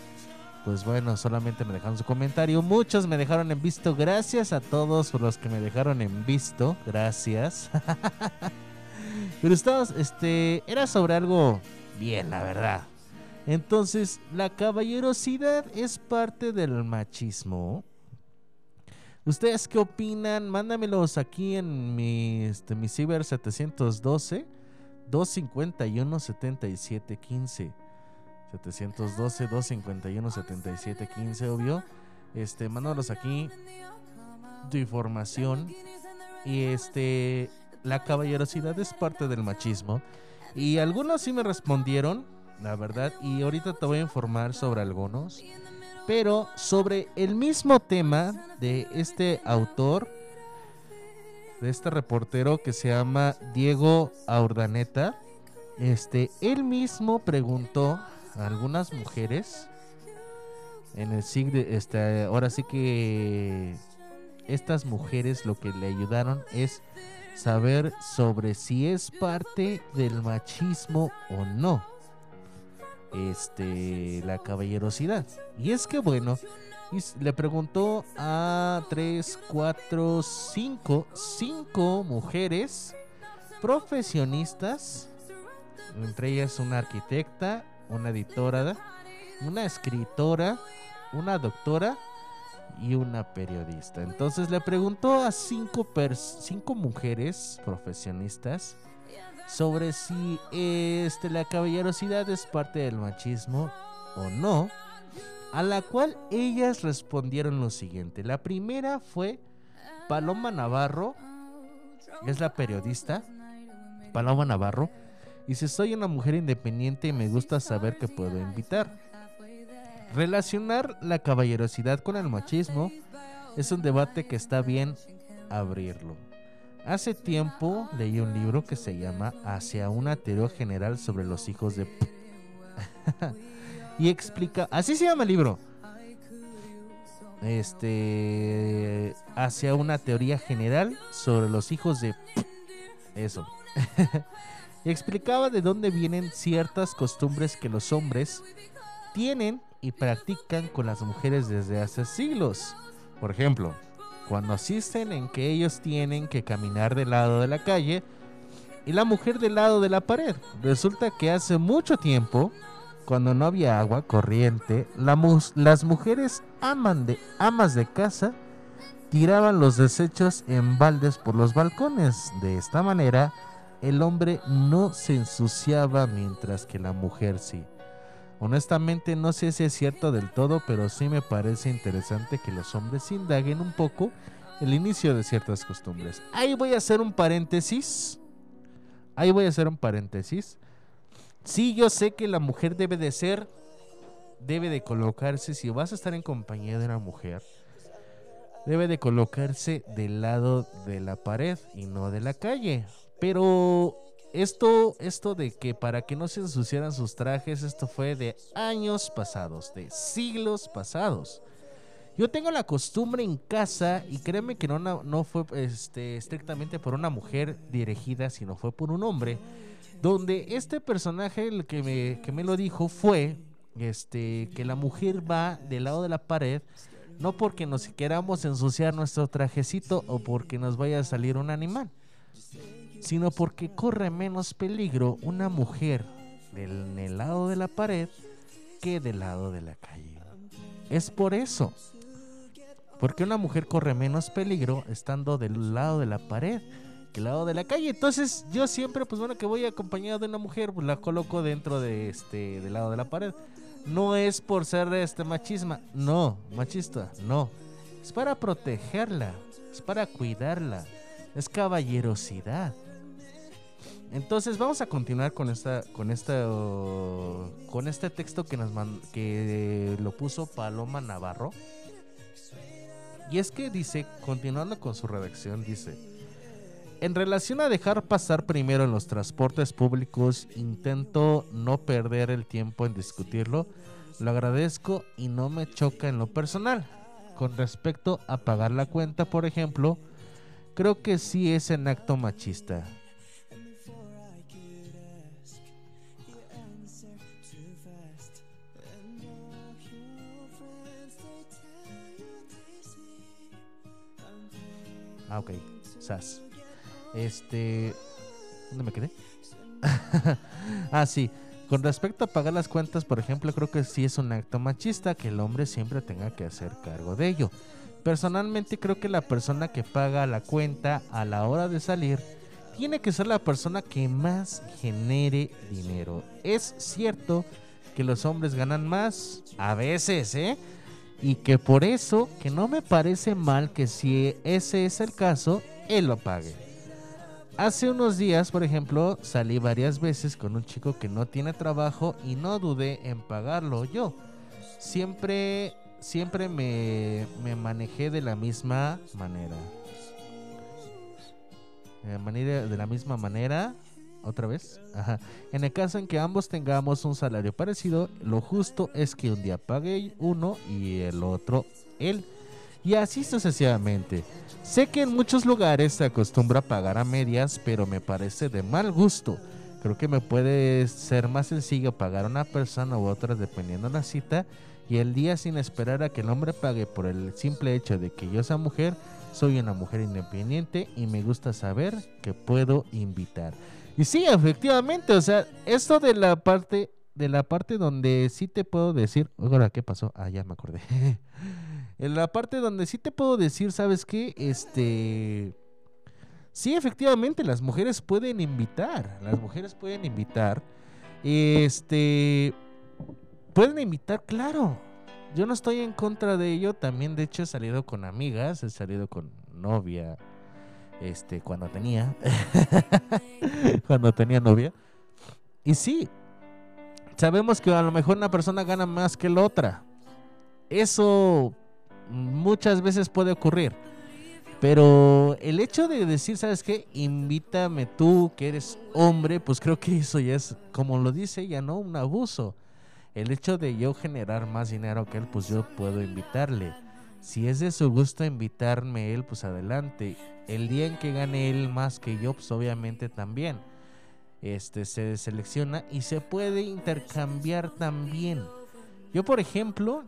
pues bueno, solamente me dejaron su comentario. Muchos me dejaron en visto. Gracias a todos por los que me dejaron en visto. Gracias. Pero estabas, este, era sobre algo bien, la verdad. Entonces, la caballerosidad es parte del machismo. ¿Ustedes qué opinan? Mándamelos aquí en mi, este, mi Ciber 712 251 7715. 712-251-7715, obvio. Este, mándalos aquí tu información. Y este, la caballerosidad es parte del machismo. Y algunos sí me respondieron, la verdad. Y ahorita te voy a informar sobre algunos. Pero sobre el mismo tema de este autor, de este reportero que se llama Diego Aurdaneta, este, él mismo preguntó algunas mujeres en el siglo, este, ahora sí que estas mujeres lo que le ayudaron es saber sobre si es parte del machismo o no. Este, la caballerosidad. Y es que bueno, le preguntó a 3, 4, 5, 5 mujeres profesionistas, entre ellas una arquitecta, una editora, una escritora, una doctora y una periodista. Entonces le preguntó a cinco, cinco mujeres profesionistas sobre si este, la caballerosidad es parte del machismo o no. A la cual ellas respondieron lo siguiente. La primera fue Paloma Navarro, es la periodista. Paloma Navarro. Y si soy una mujer independiente y me gusta saber que puedo invitar. Relacionar la caballerosidad con el machismo es un debate que está bien abrirlo. Hace tiempo leí un libro que se llama Hacia una teoría general sobre los hijos de... y explica... Así se llama el libro. Este... Hacia una teoría general sobre los hijos de... Eso. y explicaba de dónde vienen ciertas costumbres que los hombres tienen y practican con las mujeres desde hace siglos. Por ejemplo, cuando asisten en que ellos tienen que caminar del lado de la calle y la mujer del lado de la pared. Resulta que hace mucho tiempo, cuando no había agua corriente, las mujeres amas de casa tiraban los desechos en baldes por los balcones. De esta manera, el hombre no se ensuciaba mientras que la mujer sí. Honestamente no sé si es cierto del todo, pero sí me parece interesante que los hombres indaguen un poco el inicio de ciertas costumbres. Ahí voy a hacer un paréntesis. Ahí voy a hacer un paréntesis. Sí, yo sé que la mujer debe de ser, debe de colocarse, si vas a estar en compañía de una mujer, debe de colocarse del lado de la pared y no de la calle. Pero esto, esto de que para que no se ensuciaran sus trajes, esto fue de años pasados, de siglos pasados. Yo tengo la costumbre en casa, y créeme que no, no fue este, estrictamente por una mujer dirigida, sino fue por un hombre, donde este personaje, el que me, que me lo dijo, fue este, que la mujer va del lado de la pared, no porque nos queramos ensuciar nuestro trajecito o porque nos vaya a salir un animal sino porque corre menos peligro una mujer en el lado de la pared que del lado de la calle. Es por eso. Porque una mujer corre menos peligro estando del lado de la pared que del lado de la calle. Entonces yo siempre, pues bueno, que voy acompañado de una mujer, pues la coloco dentro de este, del lado de la pared. No es por ser este machismo, no, machista, no. Es para protegerla, es para cuidarla, es caballerosidad. Entonces vamos a continuar con esta, con esta, con este texto que nos que lo puso Paloma Navarro. Y es que dice, continuando con su redacción, dice, en relación a dejar pasar primero en los transportes públicos, intento no perder el tiempo en discutirlo, lo agradezco y no me choca en lo personal. Con respecto a pagar la cuenta, por ejemplo, creo que sí es en acto machista Ah, ok. SAS. Este. ¿Dónde me quedé? ah, sí. Con respecto a pagar las cuentas, por ejemplo, creo que sí es un acto machista que el hombre siempre tenga que hacer cargo de ello. Personalmente creo que la persona que paga la cuenta a la hora de salir tiene que ser la persona que más genere dinero. Es cierto que los hombres ganan más, a veces, ¿eh? Y que por eso, que no me parece mal que si ese es el caso, él lo pague. Hace unos días, por ejemplo, salí varias veces con un chico que no tiene trabajo y no dudé en pagarlo yo. Siempre, siempre me, me manejé de la misma manera. De, manera, de la misma manera, otra vez. Ajá. En el caso en que ambos tengamos un salario parecido, lo justo es que un día pague uno y el otro él. Y así sucesivamente. Sé que en muchos lugares se acostumbra a pagar a medias, pero me parece de mal gusto. Creo que me puede ser más sencillo pagar a una persona u otra dependiendo de la cita y el día sin esperar a que el hombre pague por el simple hecho de que yo sea mujer, soy una mujer independiente y me gusta saber que puedo invitar. Y sí, efectivamente, o sea, esto de la parte de la parte donde sí te puedo decir, ahora qué pasó? Ah, ya me acordé. en la parte donde sí te puedo decir, ¿sabes qué? Este Sí, efectivamente, las mujeres pueden invitar, las mujeres pueden invitar este pueden invitar, claro. Yo no estoy en contra de ello, también de hecho he salido con amigas, he salido con novia este cuando tenía cuando tenía novia. Y sí, sabemos que a lo mejor una persona gana más que la otra. Eso muchas veces puede ocurrir. Pero el hecho de decir, ¿sabes qué? Invítame tú, que eres hombre, pues creo que eso ya es, como lo dice ella, ¿no? Un abuso. El hecho de yo generar más dinero que él, pues yo puedo invitarle. Si es de su gusto invitarme él, pues adelante. El día en que gane él más que yo, pues obviamente también. Este se selecciona y se puede intercambiar también. Yo, por ejemplo,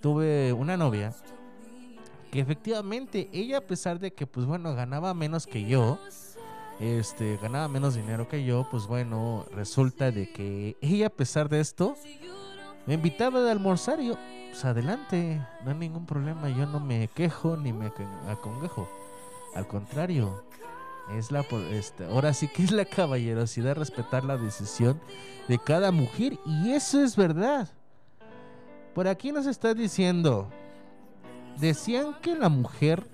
tuve una novia que efectivamente ella a pesar de que pues bueno ganaba menos que yo este ganaba menos dinero que yo pues bueno resulta de que ella a pesar de esto me invitaba de almorzar y yo pues adelante no hay ningún problema yo no me quejo ni me acongejo al contrario es la este, ahora sí que es la caballerosidad respetar la decisión de cada mujer y eso es verdad por aquí nos está diciendo decían que la mujer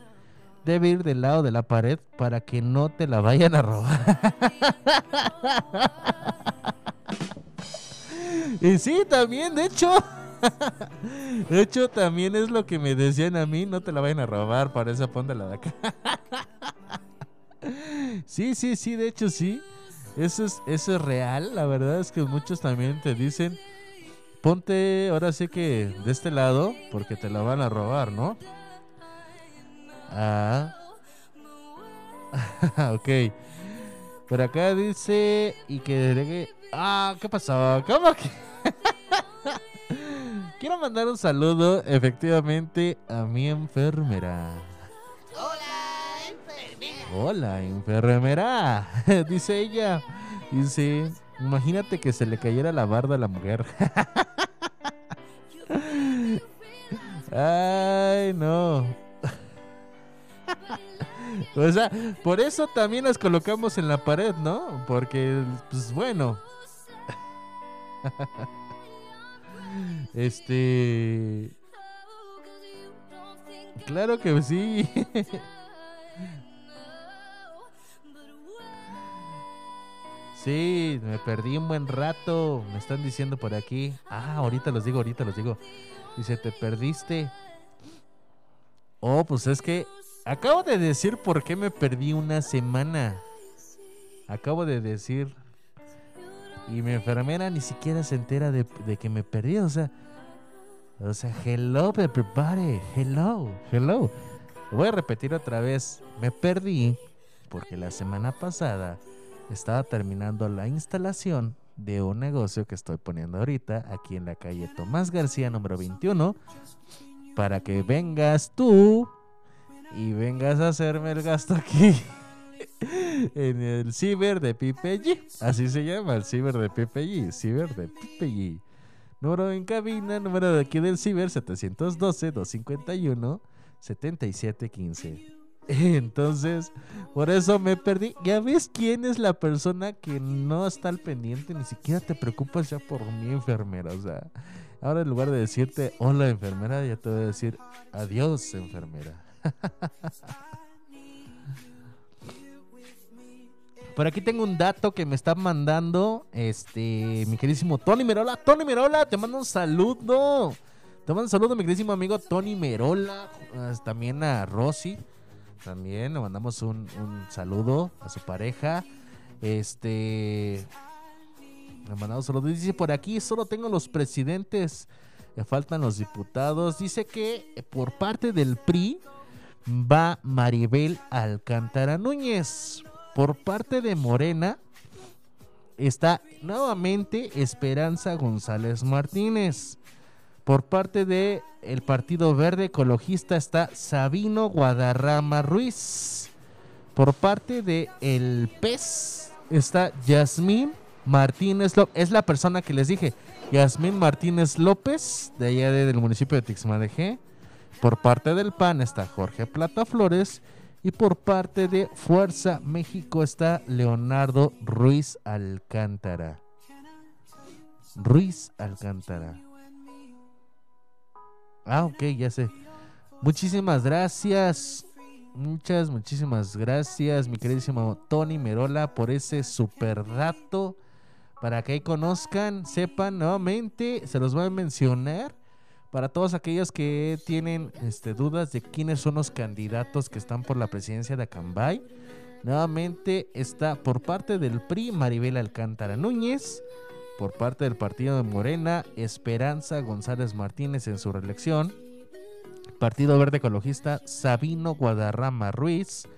debe ir del lado de la pared para que no te la vayan a robar. y sí, también, de hecho. De hecho, también es lo que me decían a mí, no te la vayan a robar, para esa la de acá. Sí, sí, sí, de hecho sí. Eso es, eso es real, la verdad es que muchos también te dicen, ponte ahora sí que de este lado porque te la van a robar, ¿no? Ah. ok. Por acá dice y que Ah, ¿qué pasó? ¿Cómo que? Quiero mandar un saludo efectivamente a mi enfermera. Hola, enfermera. Hola, enfermera. dice ella. Dice, imagínate que se le cayera la barda a la mujer. Ay, no. o sea, por eso también las colocamos en la pared, ¿no? Porque, pues bueno. este. Claro que sí. Sí, me perdí un buen rato. Me están diciendo por aquí. Ah, ahorita los digo, ahorita los digo. Dice, te perdiste. Oh, pues es que acabo de decir por qué me perdí una semana. Acabo de decir. Y mi enfermera ni siquiera se entera de, que me perdí. O sea, o sea, hello everybody. Hello, hello. voy a repetir otra vez. Me perdí porque la semana pasada estaba terminando la instalación de un negocio que estoy poniendo ahorita aquí en la calle Tomás García número 21 para que vengas tú y vengas a hacerme el gasto aquí en el ciber de PPG. Así se llama, el ciber de PPG, ciber de PPG. Número en cabina, número de aquí del ciber 712 251 7715. Entonces, por eso me perdí. Ya ves quién es la persona que no está al pendiente, ni siquiera te preocupas ya por mi enfermera. O sea, ahora en lugar de decirte hola enfermera, ya te voy a decir adiós enfermera. Por aquí tengo un dato que me está mandando este mi queridísimo Tony Merola. Tony Merola, te mando un saludo. Te mando un saludo, mi queridísimo amigo Tony Merola. También a Rosy. También le mandamos un, un saludo a su pareja. Este. Le mandamos saludos. Dice por aquí: solo tengo los presidentes. Le faltan los diputados. Dice que por parte del PRI va Maribel Alcántara Núñez. Por parte de Morena está nuevamente Esperanza González Martínez. Por parte de el Partido Verde Ecologista está Sabino Guadarrama Ruiz. Por parte de el PES está Yasmín Martínez López. Es la persona que les dije. Yasmín Martínez López, de allá del municipio de Tixmadejé. Por parte del PAN está Jorge Plata Flores. Y por parte de Fuerza México está Leonardo Ruiz Alcántara. Ruiz Alcántara. Ah, ok, ya sé. Muchísimas gracias. Muchas, muchísimas gracias, mi queridísimo Tony Merola, por ese super dato. Para que ahí conozcan, sepan nuevamente, se los voy a mencionar para todos aquellos que tienen este, dudas de quiénes son los candidatos que están por la presidencia de Acambay. Nuevamente está por parte del PRI Maribel Alcántara Núñez, por parte del partido de Morena Esperanza González Martínez en su reelección, Partido Verde Ecologista Sabino Guadarrama Ruiz,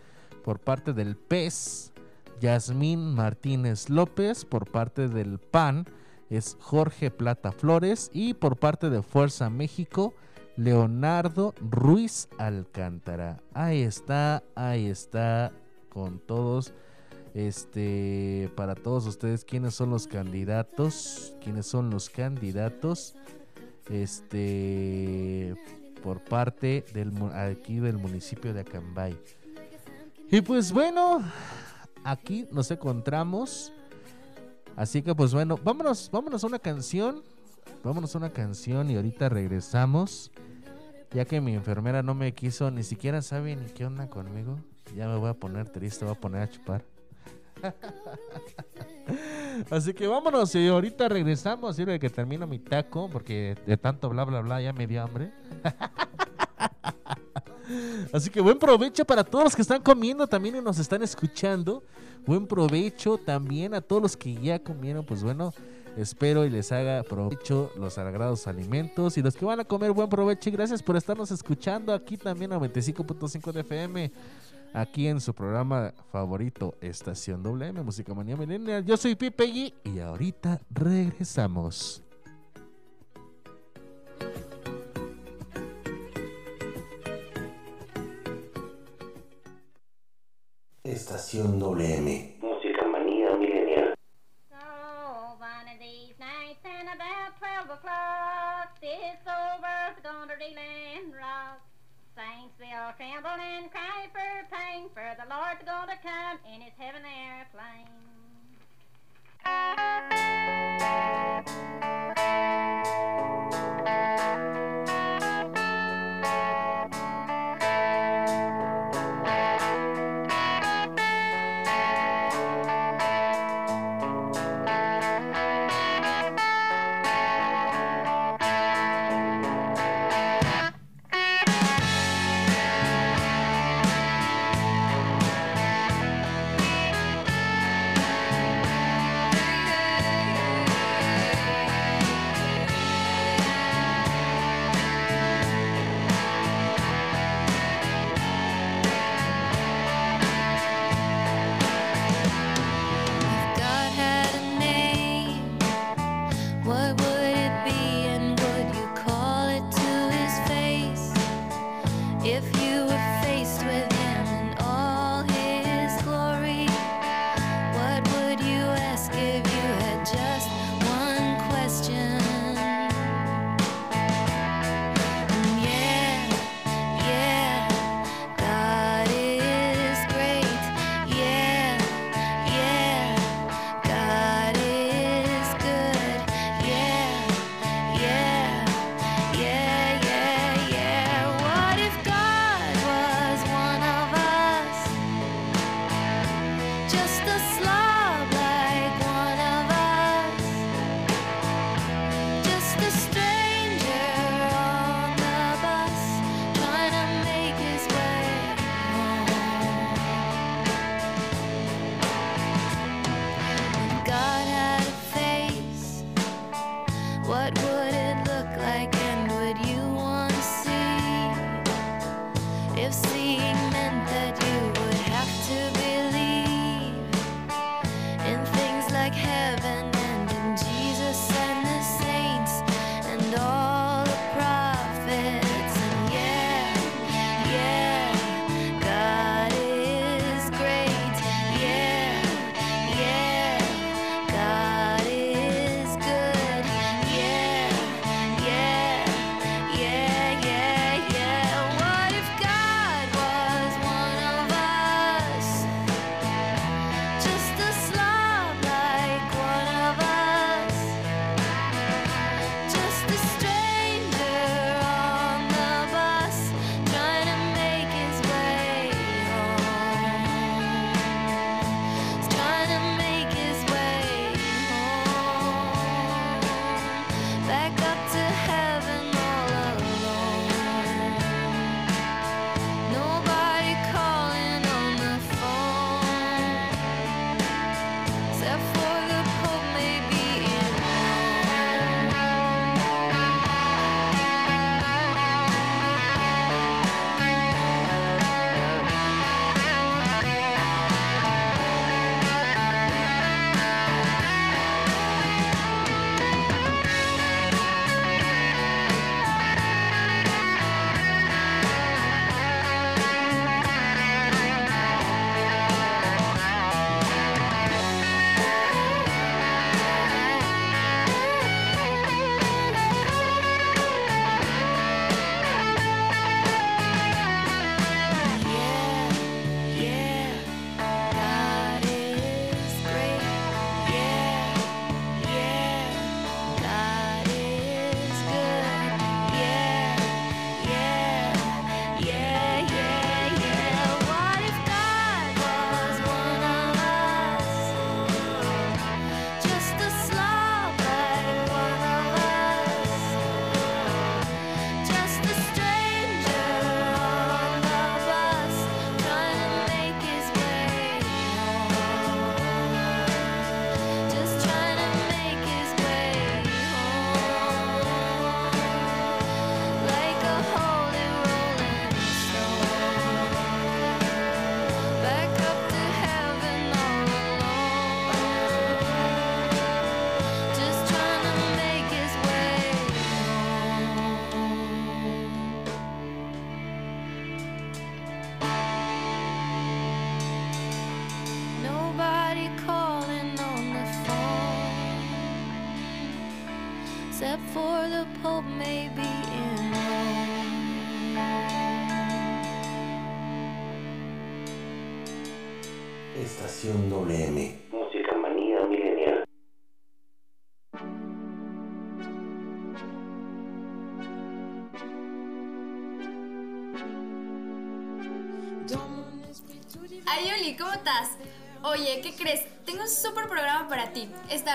por parte del PES Yasmín Martínez López, por parte del PAN es Jorge Plata Flores y por parte de Fuerza México, Leonardo Ruiz Alcántara. Ahí está, ahí está con todos. Este, para todos ustedes, ¿quiénes son los candidatos? ¿Quiénes son los candidatos? Este, por parte del aquí del municipio de Acambay. Y pues bueno, aquí nos encontramos Así que pues bueno, vámonos, vámonos a una canción. Vámonos a una canción y ahorita regresamos. Ya que mi enfermera no me quiso, ni siquiera sabe ni qué onda conmigo. Ya me voy a poner triste, voy a poner a chupar. Así que vámonos y ahorita regresamos. Sirve que termino mi taco porque de tanto bla bla bla ya me dio hambre. Así que buen provecho para todos los que están comiendo también y nos están escuchando. Buen provecho también a todos los que ya comieron. Pues bueno, espero y les haga provecho los sagrados alimentos. Y los que van a comer, buen provecho. Y gracias por estarnos escuchando aquí también a 25.5 de FM. Aquí en su programa favorito, Estación WM, Música Manía Millennial. Yo soy Pipe y ahorita regresamos. Estación WM. Música manía milenial. So, one of these nights and about 12 o'clock, this old world's gonna reel and rock. Saints will tremble and cry for pain, for the Lord's gonna come in his heaven airplane.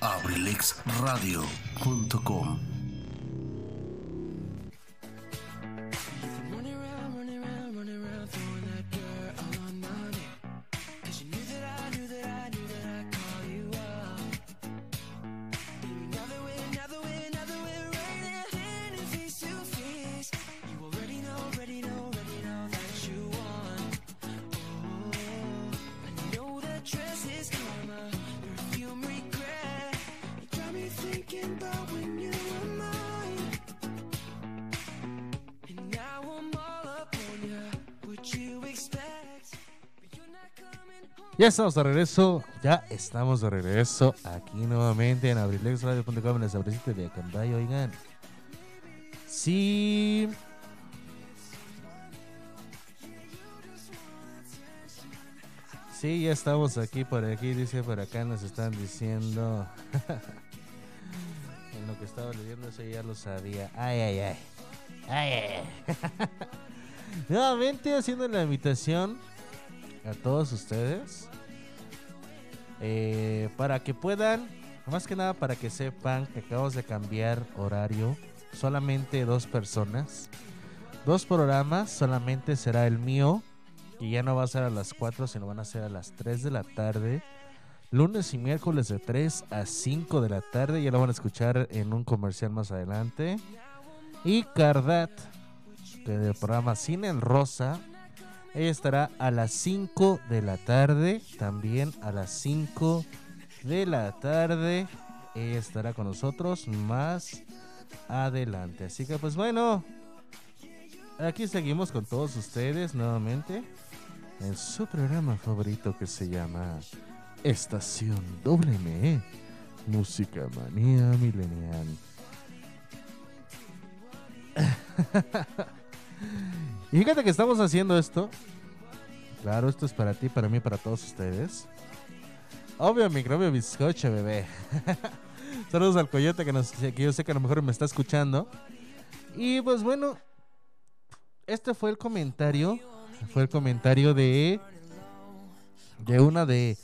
abrilexradio.com Ya estamos de regreso, ya estamos de regreso aquí nuevamente en abrilexradio.com en el sabrecito de Acambay, oigan. Sí. Sí, ya estamos aquí por aquí, dice por acá nos están diciendo. en lo que estaba leyendo ese ya lo sabía. Ay, ay, ay. Ay, ay. Nuevamente haciendo la invitación a todos ustedes. eh, para que puedan, más que nada para que sepan que acabamos de cambiar horario. Solamente dos personas. Dos programas, solamente será el mío. Y ya no va a ser a las 4, sino van a ser a las 3 de la tarde. Lunes y miércoles de 3 a 5 de la tarde. Ya lo van a escuchar en un comercial más adelante. Y Cardat, que del programa Cine en Rosa. Ella estará a las 5 de la tarde. También a las 5 de la tarde. Ella estará con nosotros más adelante. Así que pues bueno. Aquí seguimos con todos ustedes nuevamente en su programa favorito que se llama Estación WME Música Manía Milenial. y fíjate que estamos haciendo esto. Claro, esto es para ti, para mí, para todos ustedes. Obvio, microbio bizcocho, bebé. Saludos al coyote que, que yo sé que a lo mejor me está escuchando. Y pues bueno, este fue el comentario. Fue el comentario de. De una de,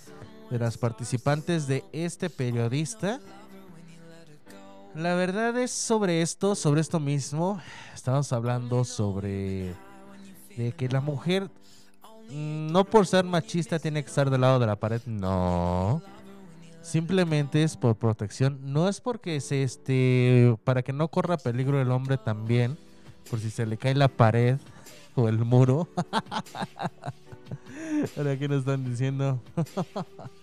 de las participantes de este periodista. La verdad es sobre esto, sobre esto mismo. Estamos hablando sobre. De que la mujer. mm, No por ser machista tiene que estar del lado de la pared. No. Simplemente es por protección. No es porque se este. Para que no corra peligro el hombre también. Por si se le cae la pared o el muro. Ahora aquí nos están diciendo.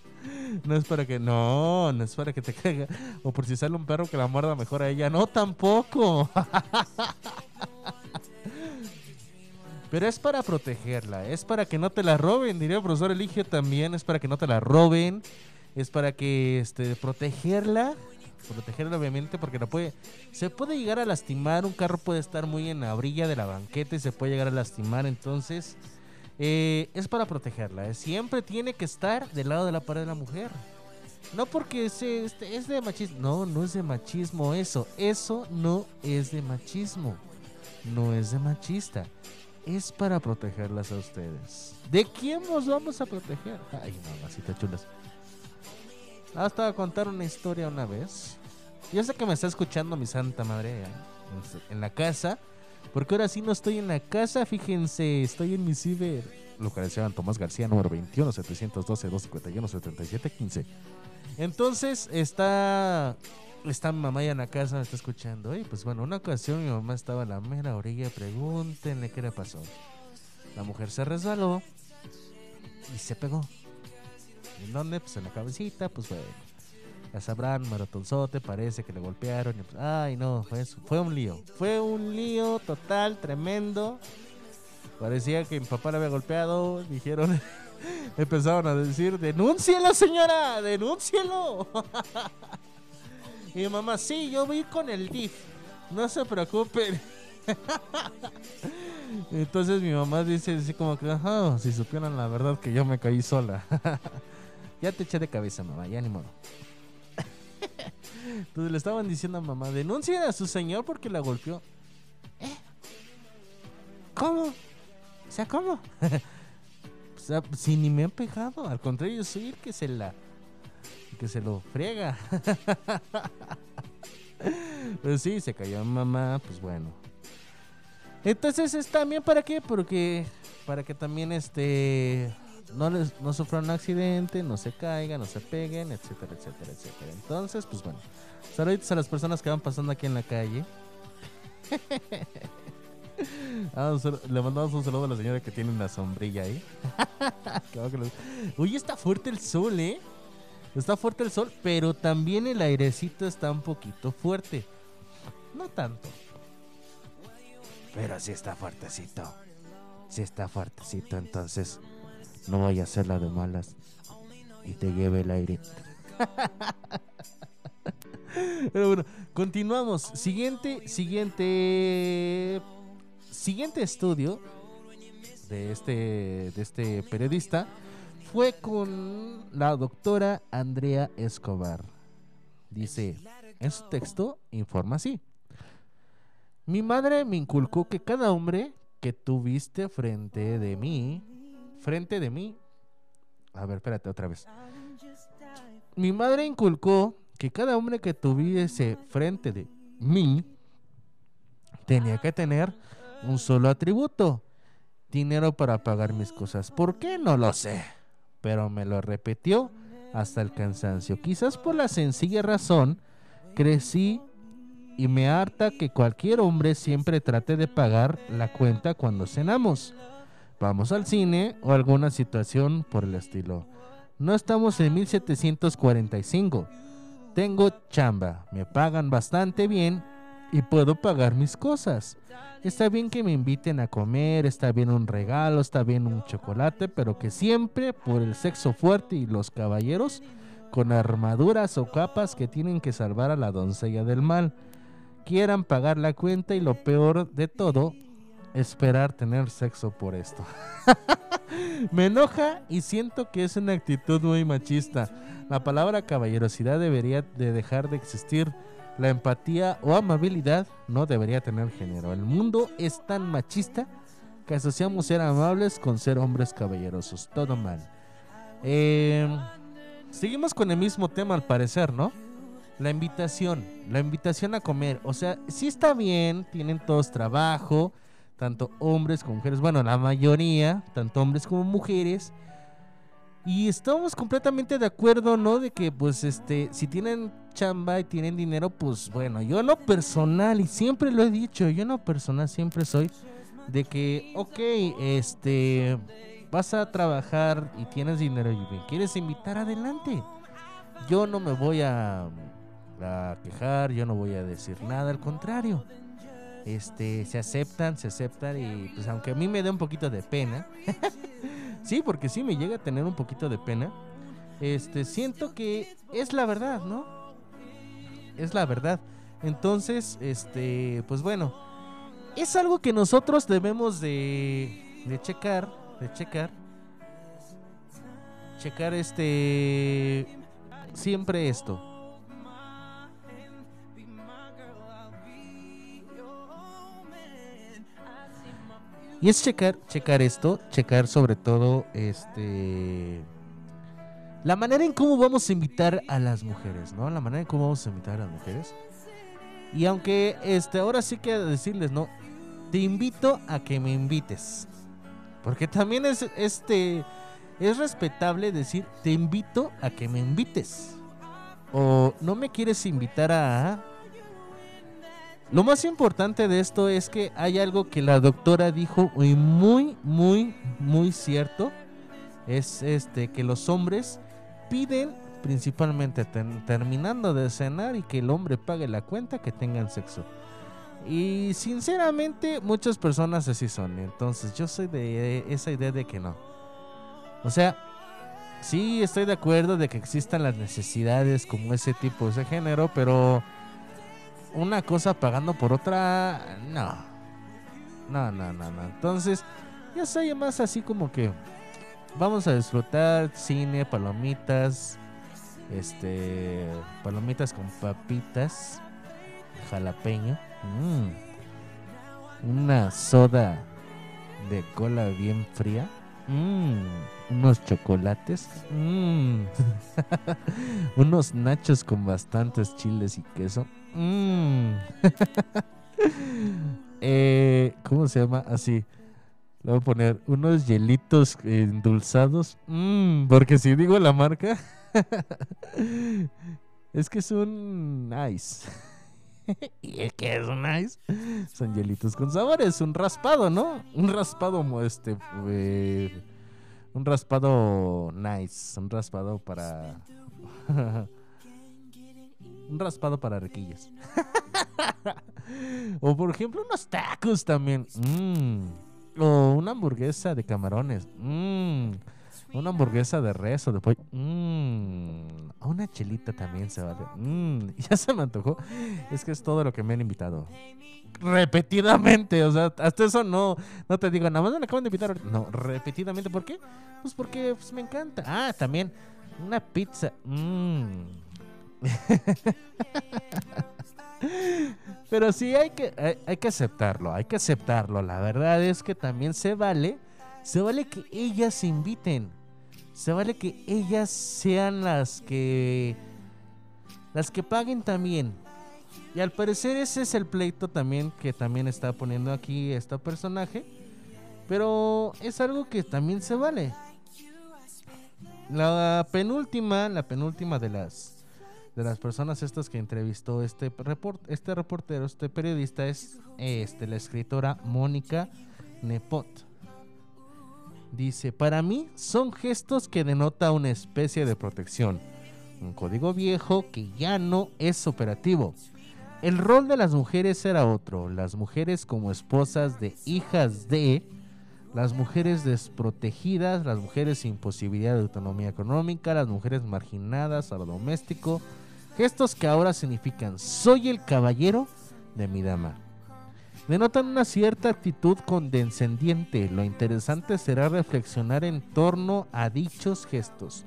no es para que. No, no es para que te caiga. O por si sale un perro que la muerda mejor a ella. No, tampoco. Pero es para protegerla, es para que no te la roben, diría el profesor Eligio también, es para que no te la roben, es para que este protegerla, protegerla obviamente porque no puede se puede llegar a lastimar, un carro puede estar muy en la orilla de la banqueta y se puede llegar a lastimar, entonces eh, es para protegerla, eh, siempre tiene que estar del lado de la pared de la mujer. No porque este, es de machismo, no, no es de machismo eso, eso no es de machismo, no es de machista es para protegerlas a ustedes. ¿De quién nos vamos a proteger? Ay, mamacita chulas. Hasta contar una historia una vez. Yo sé que me está escuchando mi santa madre ¿eh? en la casa. Porque ahora sí no estoy en la casa, fíjense, estoy en mi ciber. Localización Tomás García, número 21, 712, 251, 77, 15. Entonces está está mi mamá ya en la casa, me está escuchando. Y pues bueno, una ocasión mi mamá estaba a la mera orilla, pregúntenle qué le pasó. La mujer se resbaló y se pegó. ¿En dónde? Pues en la cabecita, pues bueno. Ya sabrán, maratonzote, parece que le golpearon. ay, no, fue, fue un lío. Fue un lío total, tremendo. Parecía que mi papá le había golpeado. Dijeron, empezaron a decir, denúncielo señora, denúncielo. y mi mamá, sí, yo voy con el DIF. No se preocupen. Entonces mi mamá dice así como que, ajá, si supieran la verdad que yo me caí sola. ya te eché de cabeza, mamá, ya ni modo. Entonces le estaban diciendo a mamá, denuncien a su señor porque la golpeó. ¿Eh? ¿Cómo? O sea, ¿cómo? o sea, si ni me han pegado, al contrario, yo soy el que se la... que se lo friega. pues sí, se cayó mamá, pues bueno. Entonces es también para qué? Porque para que también este no les no sufran un accidente, no se caigan, no se peguen, etcétera, etcétera, etcétera. Entonces, pues bueno, saludos a las personas que van pasando aquí en la calle. Ah, Le mandamos un saludo a la señora que tiene una sombrilla ahí. Uy, está fuerte el sol, ¿eh? Está fuerte el sol, pero también el airecito está un poquito fuerte. No tanto. Pero sí está fuertecito. Sí está fuertecito, entonces no voy a hacer la de malas y te lleve el aire. Pero bueno, continuamos. Siguiente, siguiente, siguiente estudio de este, de este periodista fue con la doctora Andrea Escobar. Dice, en su texto informa así. Mi madre me inculcó que cada hombre que tuviste frente de mí, frente de mí, a ver, espérate otra vez. Mi madre inculcó que cada hombre que tuviese frente de mí tenía que tener un solo atributo, dinero para pagar mis cosas. ¿Por qué? No lo sé, pero me lo repitió hasta el cansancio. Quizás por la sencilla razón, crecí y me harta que cualquier hombre siempre trate de pagar la cuenta cuando cenamos. Vamos al cine o alguna situación por el estilo. No estamos en 1745. Tengo chamba, me pagan bastante bien y puedo pagar mis cosas. Está bien que me inviten a comer, está bien un regalo, está bien un chocolate, pero que siempre por el sexo fuerte y los caballeros con armaduras o capas que tienen que salvar a la doncella del mal quieran pagar la cuenta y lo peor de todo, esperar tener sexo por esto. Me enoja y siento que es una actitud muy machista. La palabra caballerosidad debería de dejar de existir. La empatía o amabilidad no debería tener género. El mundo es tan machista que asociamos ser amables con ser hombres caballerosos. Todo mal. Eh, seguimos con el mismo tema al parecer, ¿no? La invitación, la invitación a comer. O sea, sí está bien, tienen todos trabajo, tanto hombres como mujeres, bueno, la mayoría, tanto hombres como mujeres. Y estamos completamente de acuerdo, ¿no? De que, pues, este, si tienen chamba y tienen dinero, pues, bueno, yo lo personal, y siempre lo he dicho, yo no personal siempre soy de que, ok, este, vas a trabajar y tienes dinero y me quieres invitar adelante. Yo no me voy a quejar, yo no voy a decir nada, al contrario. Este, se aceptan, se aceptan y pues aunque a mí me dé un poquito de pena, sí, porque sí me llega a tener un poquito de pena, este, siento que es la verdad, ¿no? Es la verdad. Entonces, este, pues bueno, es algo que nosotros debemos de, de checar, de checar, checar este, siempre esto. Y es checar, checar esto, checar sobre todo este la manera en cómo vamos a invitar a las mujeres, ¿no? La manera en cómo vamos a invitar a las mujeres. Y aunque este ahora sí que decirles, ¿no? Te invito a que me invites. Porque también es este es respetable decir, te invito a que me invites. O no me quieres invitar a lo más importante de esto es que hay algo que la doctora dijo y muy, muy, muy cierto. Es este que los hombres piden principalmente terminando de cenar y que el hombre pague la cuenta que tengan sexo. Y sinceramente muchas personas así son. Entonces yo soy de esa idea de que no. O sea, sí estoy de acuerdo de que existan las necesidades como ese tipo, ese género, pero una cosa pagando por otra, no. No, no, no, no. Entonces, yo soy más así como que vamos a disfrutar cine, palomitas, este, palomitas con papitas, jalapeño, mm, una soda de cola bien fría, mm, unos chocolates, mm, unos nachos con bastantes chiles y queso. Mm. eh, ¿Cómo se llama? Así. Le voy a poner unos hielitos endulzados. Mm, porque si digo la marca, es que es un ice. ¿Y es que es un ice? Son hielitos con sabores, un raspado, ¿no? Un raspado este. Eh, un raspado nice. Un raspado para. Un raspado para riquillas. o por ejemplo unos tacos también. Mm. O una hamburguesa de camarones. Mm. Una hamburguesa de res o de pollo. Mm. Una chelita también se vale. Ya se me antojó. Es que es todo lo que me han invitado. repetidamente, o sea, hasta eso no, no te digo, nada más me acaban de invitar. No, repetidamente, ¿por qué? Pues porque pues, me encanta. Ah, también una pizza. mm. Pero sí hay que, hay, hay que aceptarlo, hay que aceptarlo. La verdad es que también se vale, se vale que ellas inviten. Se vale que ellas sean las que las que paguen también. Y al parecer ese es el pleito también que también está poniendo aquí este personaje. Pero es algo que también se vale. La penúltima, la penúltima de las de las personas estas que entrevistó este report, este reportero, este periodista es este la escritora Mónica Nepot. Dice, para mí son gestos que denota una especie de protección, un código viejo que ya no es operativo. El rol de las mujeres era otro, las mujeres como esposas de hijas de, las mujeres desprotegidas, las mujeres sin posibilidad de autonomía económica, las mujeres marginadas a lo doméstico, gestos que ahora significan soy el caballero de mi dama. Denotan una cierta actitud condescendiente. Lo interesante será reflexionar en torno a dichos gestos.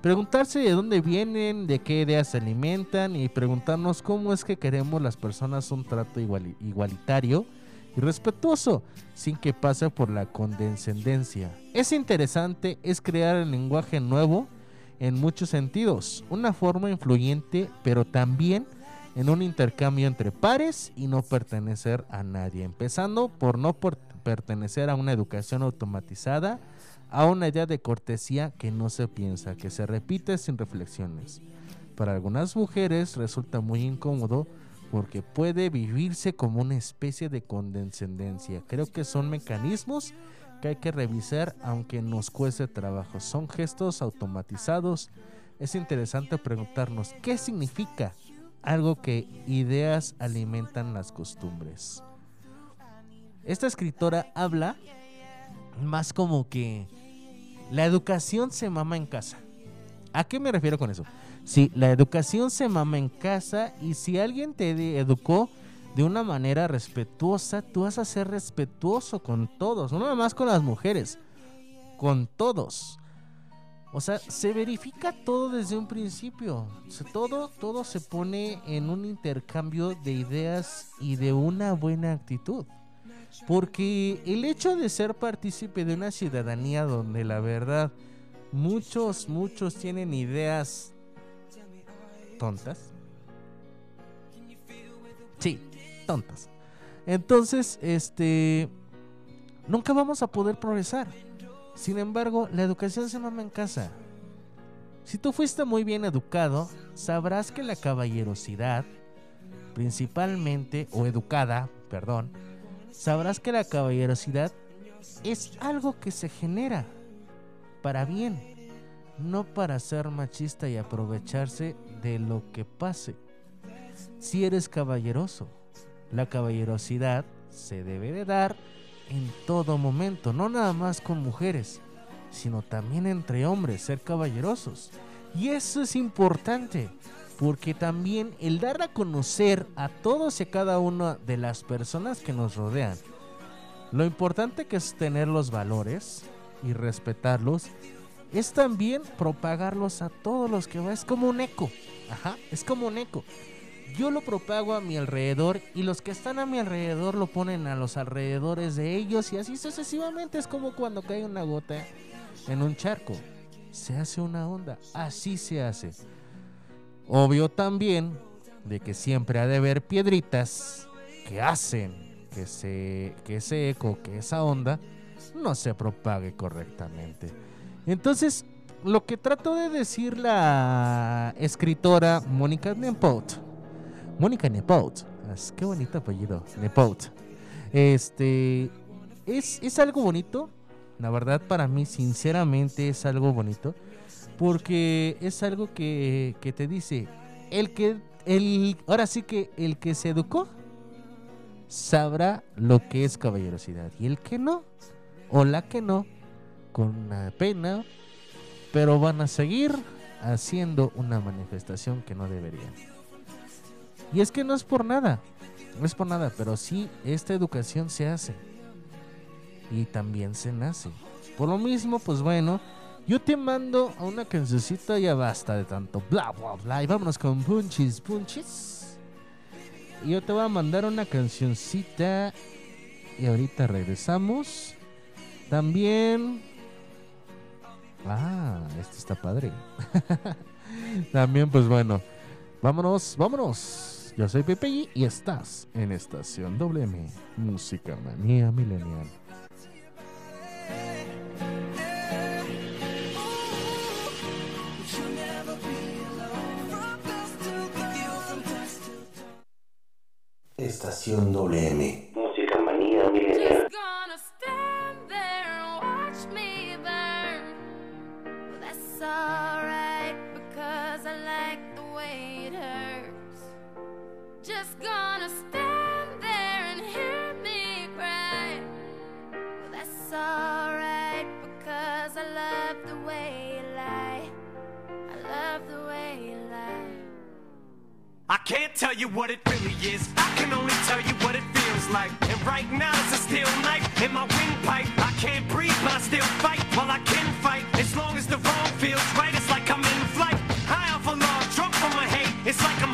Preguntarse de dónde vienen, de qué ideas se alimentan y preguntarnos cómo es que queremos las personas un trato iguali- igualitario y respetuoso, sin que pase por la condescendencia. Es interesante, es crear el lenguaje nuevo en muchos sentidos, una forma influyente, pero también en un intercambio entre pares y no pertenecer a nadie, empezando por no pertenecer a una educación automatizada, a una idea de cortesía que no se piensa, que se repite sin reflexiones. Para algunas mujeres resulta muy incómodo porque puede vivirse como una especie de condescendencia. Creo que son mecanismos que hay que revisar aunque nos cueste trabajo. Son gestos automatizados. Es interesante preguntarnos qué significa algo que ideas alimentan las costumbres. Esta escritora habla más como que la educación se mama en casa. ¿A qué me refiero con eso? Si la educación se mama en casa y si alguien te educó de una manera respetuosa, tú vas a ser respetuoso con todos, no nada más con las mujeres, con todos. O sea, se verifica todo desde un principio. Todo, todo se pone en un intercambio de ideas y de una buena actitud. Porque el hecho de ser partícipe de una ciudadanía donde la verdad muchos, muchos tienen ideas tontas. Sí, tontas. Entonces, este, nunca vamos a poder progresar. Sin embargo, la educación se mama en casa. Si tú fuiste muy bien educado, sabrás que la caballerosidad, principalmente, o educada, perdón, sabrás que la caballerosidad es algo que se genera para bien, no para ser machista y aprovecharse de lo que pase. Si eres caballeroso, la caballerosidad se debe de dar en todo momento, no nada más con mujeres, sino también entre hombres, ser caballerosos. Y eso es importante, porque también el dar a conocer a todos y a cada una de las personas que nos rodean, lo importante que es tener los valores y respetarlos, es también propagarlos a todos los que va. Es como un eco. Ajá, es como un eco. Yo lo propago a mi alrededor y los que están a mi alrededor lo ponen a los alrededores de ellos y así sucesivamente. Es como cuando cae una gota en un charco. Se hace una onda. Así se hace. Obvio también de que siempre ha de haber piedritas que hacen que, se, que ese eco, que esa onda no se propague correctamente. Entonces, lo que trató de decir la escritora Mónica Nepot, Mónica Nepot, es- qué bonito apellido, Nepot, este, es, es algo bonito, la verdad para mí sinceramente es algo bonito, porque es algo que, que te dice, el que, el, ahora sí que el que se educó sabrá lo que es caballerosidad. Y el que no, o la que no, con una pena, pero van a seguir haciendo una manifestación que no deberían. Y es que no es por nada, no es por nada, pero sí esta educación se hace y también se nace. Por lo mismo, pues bueno, yo te mando a una cancioncita ya basta de tanto bla bla bla y vámonos con punchis punchis. Y yo te voy a mandar una cancioncita y ahorita regresamos. También Ah, este está padre. También pues bueno, Vámonos, vámonos. Yo soy Pepe y estás en Estación WM, Música Manía Milenial. Estación WM. Música manía milenial. Alright. just gonna stand there and hear me cry. Well, that's alright because I love the way you lie. I love the way you lie. I can't tell you what it really is. I can only tell you what it feels like. And right now it's a steel knife in my windpipe. I can't breathe but I still fight. Well, I can fight. As long as the wrong feels right It's like I'm in flight. High off a log, drunk from my hate. It's like I'm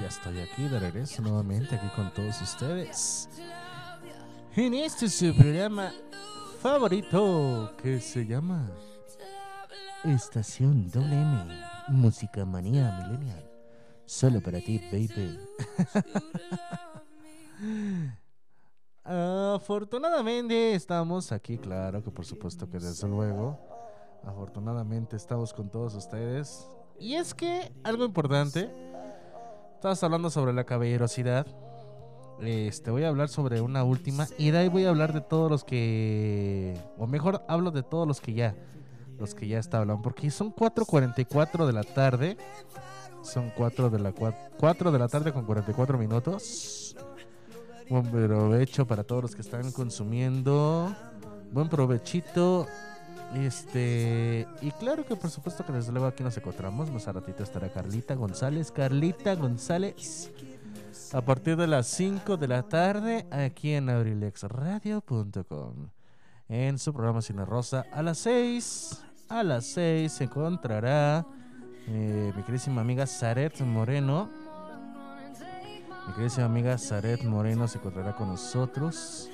Ya estoy aquí de regreso nuevamente aquí con todos ustedes. En este su programa favorito que se llama Estación WM Música Manía Millennial. Solo para ti, baby. Afortunadamente estamos aquí, claro que por supuesto que desde luego. Afortunadamente estamos con todos ustedes. Y es que algo importante, estabas hablando sobre la caballerosidad. Este, voy a hablar sobre una última y de ahí voy a hablar de todos los que, o mejor, hablo de todos los que ya, los que ya está hablando, porque son 4:44 de la tarde, son 4 de la 4 de la tarde con 44 minutos. Buen provecho para todos los que están consumiendo. Buen provechito. Este, y claro que por supuesto que desde luego aquí nos encontramos. Más a ratito estará Carlita González. Carlita González. A partir de las 5 de la tarde, aquí en abrilexradio.com. En su programa Cine Rosa, a las 6. A las 6 se encontrará eh, mi queridísima amiga Zaret Moreno. Mi queridísima amiga Zaret Moreno se encontrará con nosotros.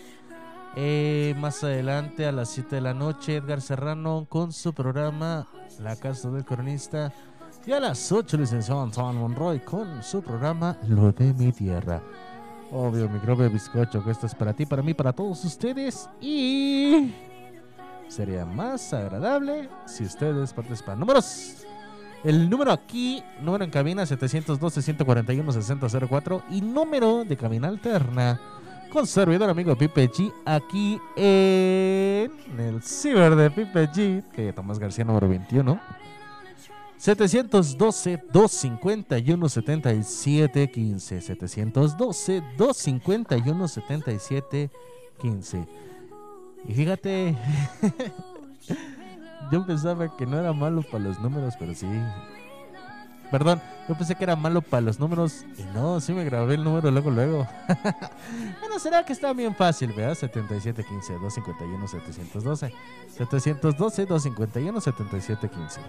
Eh, más adelante a las 7 de la noche, Edgar Serrano con su programa La Casa del Cronista. Y a las 8, licenciado Antoine Monroy con su programa Lo de mi tierra. Obvio, microbio bizcocho, que esto es para ti, para mí, para todos ustedes. Y sería más agradable si ustedes participan. Números. El número aquí, número en cabina 712-141-6004 y número de cabina alterna con servidor amigo Pipe G aquí en el ciber de Pipe G, que Tomás García número 21. 712-251-7715. 712-251-7715. Y fíjate, yo pensaba que no era malo para los números, pero sí. Perdón, yo pensé que era malo para los números y no, sí me grabé el número luego, luego. será que está bien fácil, ¿verdad? 7715-251-712. 712-251-7715.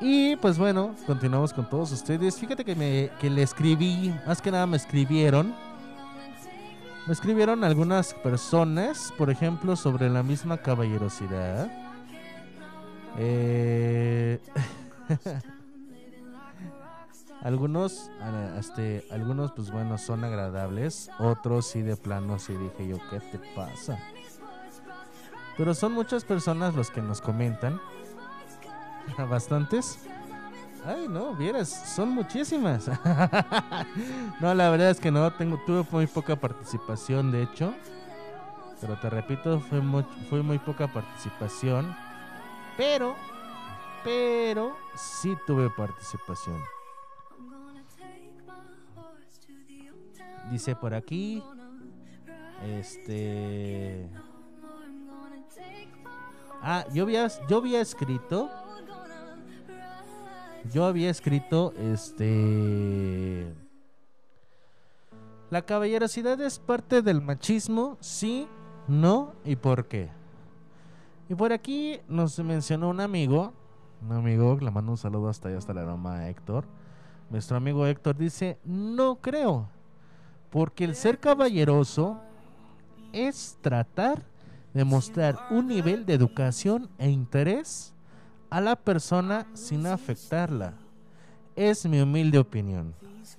Y pues bueno, continuamos con todos ustedes. Fíjate que, me, que le escribí, más que nada me escribieron. Me escribieron algunas personas, por ejemplo, sobre la misma caballerosidad. Eh... algunos, este, algunos, pues bueno, son agradables. Otros sí de plano sí dije yo, ¿qué te pasa? Pero son muchas personas los que nos comentan. Bastantes. Ay, no, vieras, son muchísimas. no, la verdad es que no, tengo, tuve muy poca participación, de hecho. Pero te repito, fue muy, fue muy poca participación. Pero, pero, sí tuve participación. Dice por aquí. Este. Ah, yo había, yo había escrito. Yo había escrito este. ¿La caballerosidad es parte del machismo? Sí, no y por qué. Y por aquí nos mencionó un amigo, un amigo le mando un saludo hasta allá, hasta la aroma Héctor. Nuestro amigo Héctor dice, no creo, porque el ser caballeroso es tratar de mostrar un nivel de educación e interés a la persona sin afectarla. Es mi humilde opinión.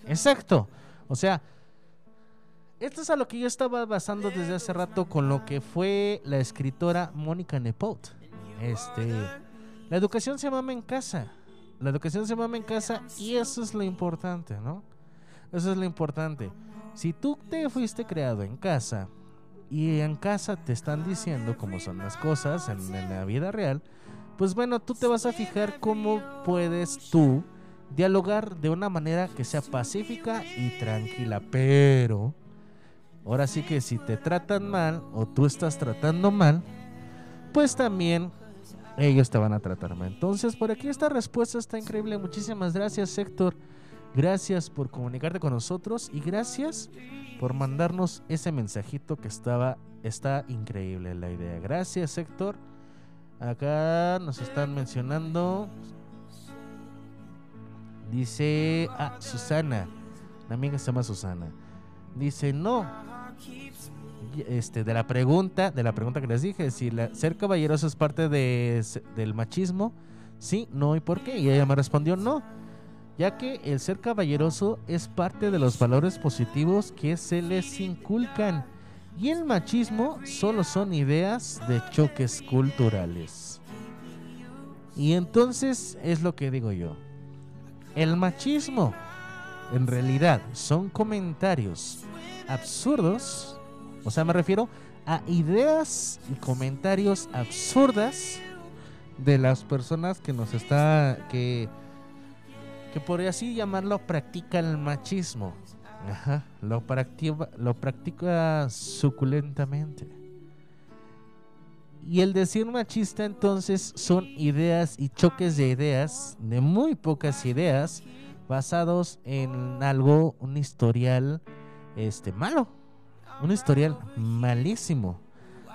Exacto. O sea, esto es a lo que yo estaba basando desde hace rato con lo que fue la escritora Mónica Nepot. Este, la educación se mama en casa. La educación se mama en casa y eso es lo importante, ¿no? Eso es lo importante. Si tú te fuiste creado en casa y en casa te están diciendo cómo son las cosas en, la vida real, pues bueno, tú te vas a fijar cómo puedes tú dialogar de una manera que sea pacífica y tranquila. Pero, ahora sí que si te tratan mal o tú estás tratando mal, pues también ellos te van a tratar mal. Entonces, por aquí esta respuesta está increíble. Muchísimas gracias, Héctor. Gracias por comunicarte con nosotros y gracias por mandarnos ese mensajito que estaba está increíble la idea. Gracias, Héctor. Acá nos están mencionando Dice, ah, Susana, la amiga se llama Susana. Dice, no. Este, de la pregunta, de la pregunta que les dije, si ser caballeroso es parte de, del machismo, sí, no y por qué. Y ella me respondió, no, ya que el ser caballeroso es parte de los valores positivos que se les inculcan. Y el machismo solo son ideas de choques culturales. Y entonces es lo que digo yo. El machismo en realidad son comentarios absurdos, o sea, me refiero a ideas y comentarios absurdas de las personas que nos está que que por así llamarlo practica el machismo. Ajá, lo practica lo practica suculentamente. Y el decir machista entonces son ideas y choques de ideas, de muy pocas ideas, basados en algo, un historial este malo, un historial malísimo.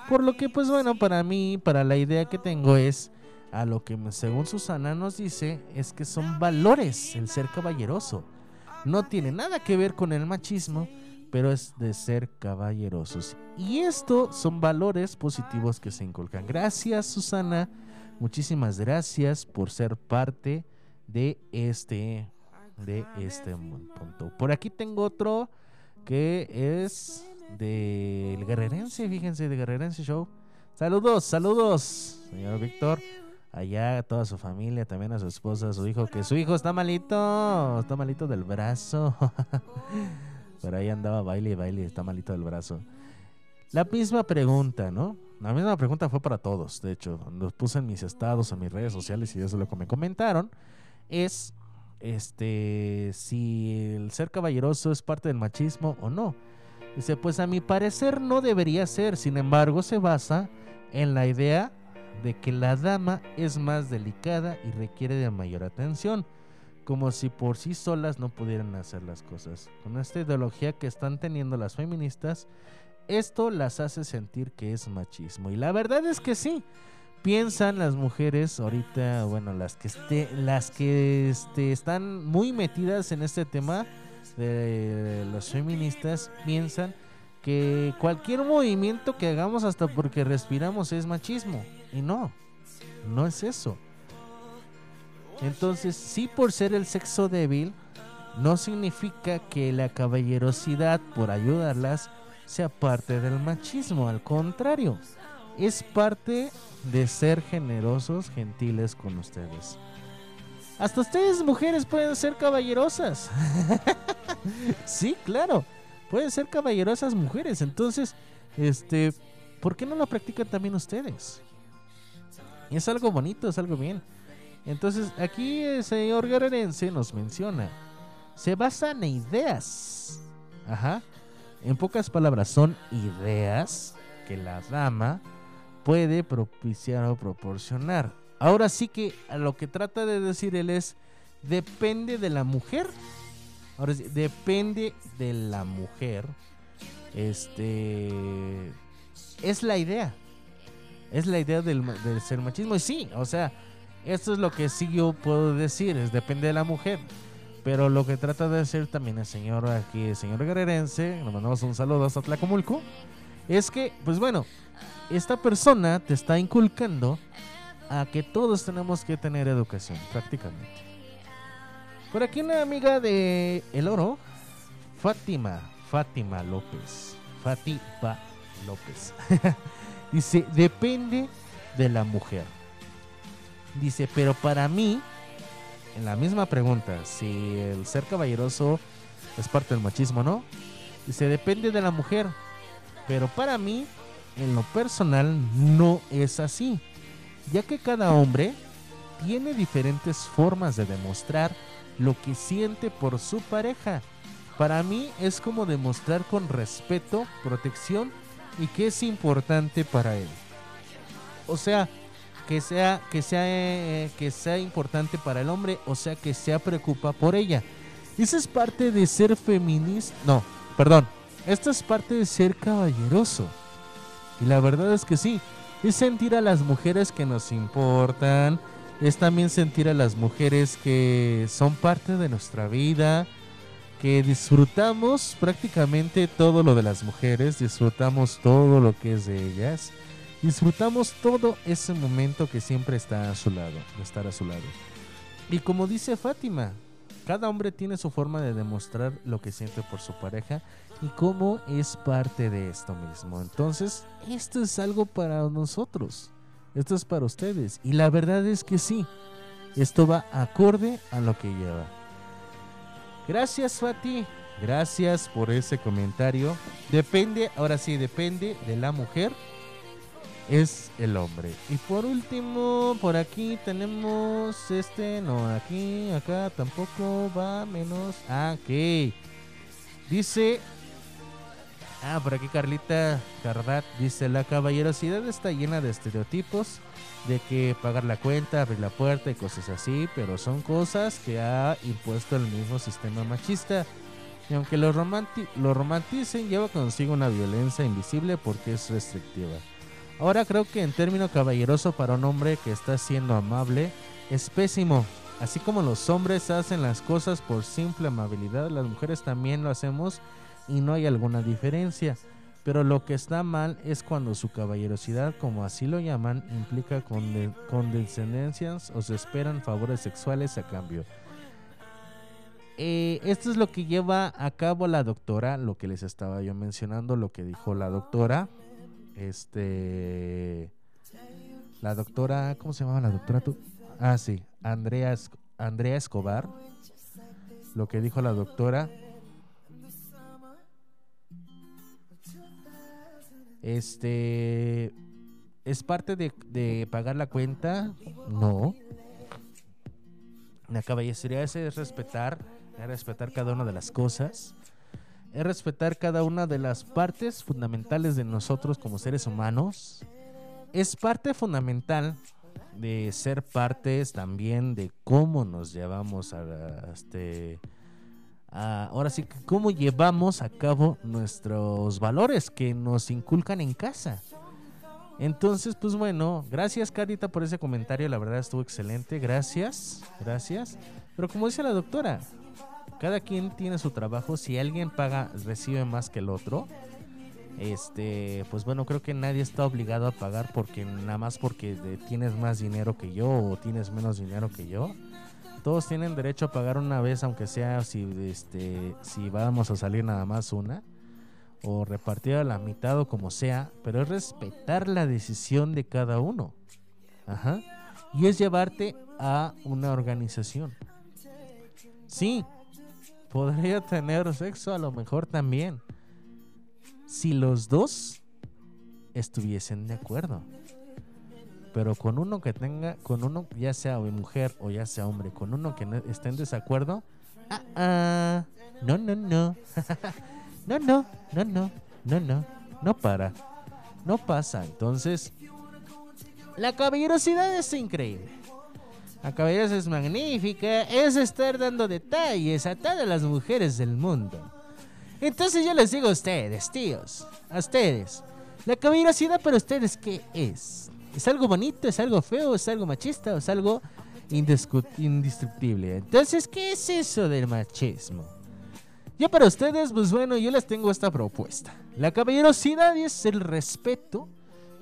Por lo que pues bueno, para mí, para la idea que tengo es a lo que según Susana nos dice es que son valores el ser caballeroso. No tiene nada que ver con el machismo, pero es de ser caballerosos. Y esto son valores positivos que se inculcan. Gracias Susana, muchísimas gracias por ser parte de este de este punto. Por aquí tengo otro que es del Guerrerense, fíjense, de Guerrerense Show. Saludos, saludos, señor Víctor. Allá toda su familia, también a su esposa, a su hijo, que su hijo está malito, está malito del brazo. Pero ahí andaba baile y baile, está malito del brazo. La misma pregunta, ¿no? La misma pregunta fue para todos, de hecho, los puse en mis estados, en mis redes sociales y eso es lo que me comentaron. Es este si el ser caballeroso es parte del machismo o no. Dice, pues a mi parecer no debería ser, sin embargo se basa en la idea de que la dama es más delicada y requiere de mayor atención como si por sí solas no pudieran hacer las cosas. Con esta ideología que están teniendo las feministas, esto las hace sentir que es machismo. Y la verdad es que sí. Piensan las mujeres ahorita, bueno, las que esté, las que este, están muy metidas en este tema de los feministas piensan que cualquier movimiento que hagamos hasta porque respiramos es machismo. Y no, no es eso. Entonces, sí por ser el sexo débil, no significa que la caballerosidad por ayudarlas sea parte del machismo, al contrario, es parte de ser generosos, gentiles con ustedes. Hasta ustedes mujeres pueden ser caballerosas. sí, claro, pueden ser caballerosas mujeres. Entonces, este, ¿por qué no lo practican también ustedes? es algo bonito, es algo bien. Entonces, aquí el señor guerrerense nos menciona, se basa en ideas. Ajá. En pocas palabras, son ideas que la dama puede propiciar o proporcionar. Ahora sí que lo que trata de decir él es, depende de la mujer. Ahora sí, depende de la mujer. Este. Es la idea. Es la idea del, del ser machismo. Y sí, o sea, esto es lo que sí yo puedo decir. Es depende de la mujer. Pero lo que trata de hacer también el señor aquí, el señor guerrerense, le mandamos un saludo hasta Tlacomulco, es que, pues bueno, esta persona te está inculcando a que todos tenemos que tener educación, prácticamente. Por aquí una amiga de El Oro, Fátima, Fátima López, Fátima López, dice, depende de la mujer. Dice, pero para mí, en la misma pregunta, si el ser caballeroso es parte del machismo, ¿no? Dice, depende de la mujer. Pero para mí, en lo personal, no es así. Ya que cada hombre tiene diferentes formas de demostrar lo que siente por su pareja. Para mí es como demostrar con respeto, protección y que es importante para él. O sea, que sea que sea eh, que sea importante para el hombre, o sea, que se preocupa por ella. Esa es parte de ser feminista. No, perdón. Esta es parte de ser caballeroso. Y la verdad es que sí. Es sentir a las mujeres que nos importan. Es también sentir a las mujeres que son parte de nuestra vida. Que disfrutamos prácticamente todo lo de las mujeres. Disfrutamos todo lo que es de ellas. Disfrutamos todo ese momento que siempre está a su lado. De estar a su lado. Y como dice Fátima, cada hombre tiene su forma de demostrar lo que siente por su pareja y cómo es parte de esto mismo. Entonces, esto es algo para nosotros. Esto es para ustedes. Y la verdad es que sí. Esto va acorde a lo que lleva. Gracias, Fati. Gracias por ese comentario. Depende, ahora sí, depende de la mujer. Es el hombre. Y por último, por aquí tenemos este. No, aquí, acá tampoco va menos. Ah, ok. Dice Ah, por aquí Carlita Cardat dice, la caballerosidad está llena de estereotipos, de que pagar la cuenta, abrir la puerta y cosas así, pero son cosas que ha impuesto el mismo sistema machista. Y aunque lo, romanti- lo romanticen, lleva consigo una violencia invisible porque es restrictiva. Ahora creo que en término caballeroso para un hombre que está siendo amable es pésimo. Así como los hombres hacen las cosas por simple amabilidad, las mujeres también lo hacemos y no hay alguna diferencia. Pero lo que está mal es cuando su caballerosidad, como así lo llaman, implica conde- condescendencias o se esperan favores sexuales a cambio. Eh, esto es lo que lleva a cabo la doctora, lo que les estaba yo mencionando, lo que dijo la doctora. Este. La doctora. ¿Cómo se llamaba la doctora tú? Ah, sí. Andrea, Andrea Escobar. Lo que dijo la doctora. Este. ¿Es parte de, de pagar la cuenta? No. La caballería es, es respetar, es respetar cada una de las cosas, es respetar cada una de las partes fundamentales de nosotros como seres humanos. Es parte fundamental de ser partes también de cómo nos llevamos a, a este a- ahora sí cómo llevamos a cabo nuestros valores que nos inculcan en casa. Entonces, pues bueno, gracias Carita por ese comentario, la verdad estuvo excelente, gracias, gracias. Pero como dice la doctora, cada quien tiene su trabajo, si alguien paga, recibe más que el otro, este, pues bueno, creo que nadie está obligado a pagar porque nada más porque de- tienes más dinero que yo o tienes menos dinero que yo. Todos tienen derecho a pagar una vez, aunque sea si este si vamos a salir nada más una o repartir a la mitad o como sea, pero es respetar la decisión de cada uno. Ajá. Y es llevarte a una organización. Sí, podría tener sexo a lo mejor también. Si los dos estuviesen de acuerdo. Pero con uno que tenga, con uno ya sea mujer o ya sea hombre, con uno que esté en desacuerdo, ah, ah, no, no, no. no, no, no, no, no, no, no para. No pasa. Entonces, la caballerosidad es increíble. La caballerosidad es magnífica, es estar dando detalles a todas las mujeres del mundo. Entonces yo les digo a ustedes, tíos, a ustedes, la caballerosidad para ustedes, ¿qué es? ¿Es algo bonito? ¿Es algo feo? ¿Es algo machista? ¿O es algo indestructible? Entonces, ¿qué es eso del machismo? Yo para ustedes, pues bueno, yo les tengo esta propuesta. La caballerosidad es el respeto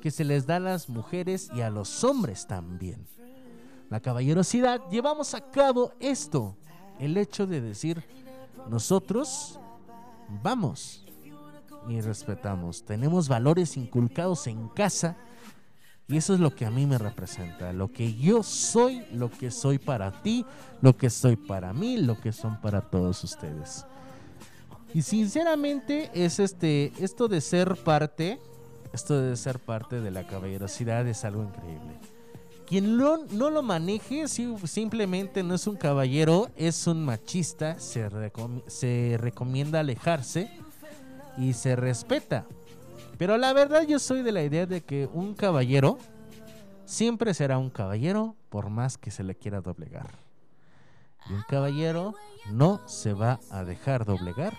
que se les da a las mujeres y a los hombres también. La caballerosidad llevamos a cabo esto, el hecho de decir, nosotros vamos y respetamos, tenemos valores inculcados en casa y eso es lo que a mí me representa, lo que yo soy, lo que soy para ti, lo que soy para mí, lo que son para todos ustedes. Y sinceramente es este esto de ser parte, esto de ser parte de la caballerosidad es algo increíble. Quien no, no lo maneje si- simplemente no es un caballero, es un machista, se, se recomienda alejarse y se respeta. Pero la verdad yo soy de la idea de que un caballero siempre será un caballero por más que se le quiera doblegar. Y un caballero no se va a dejar doblegar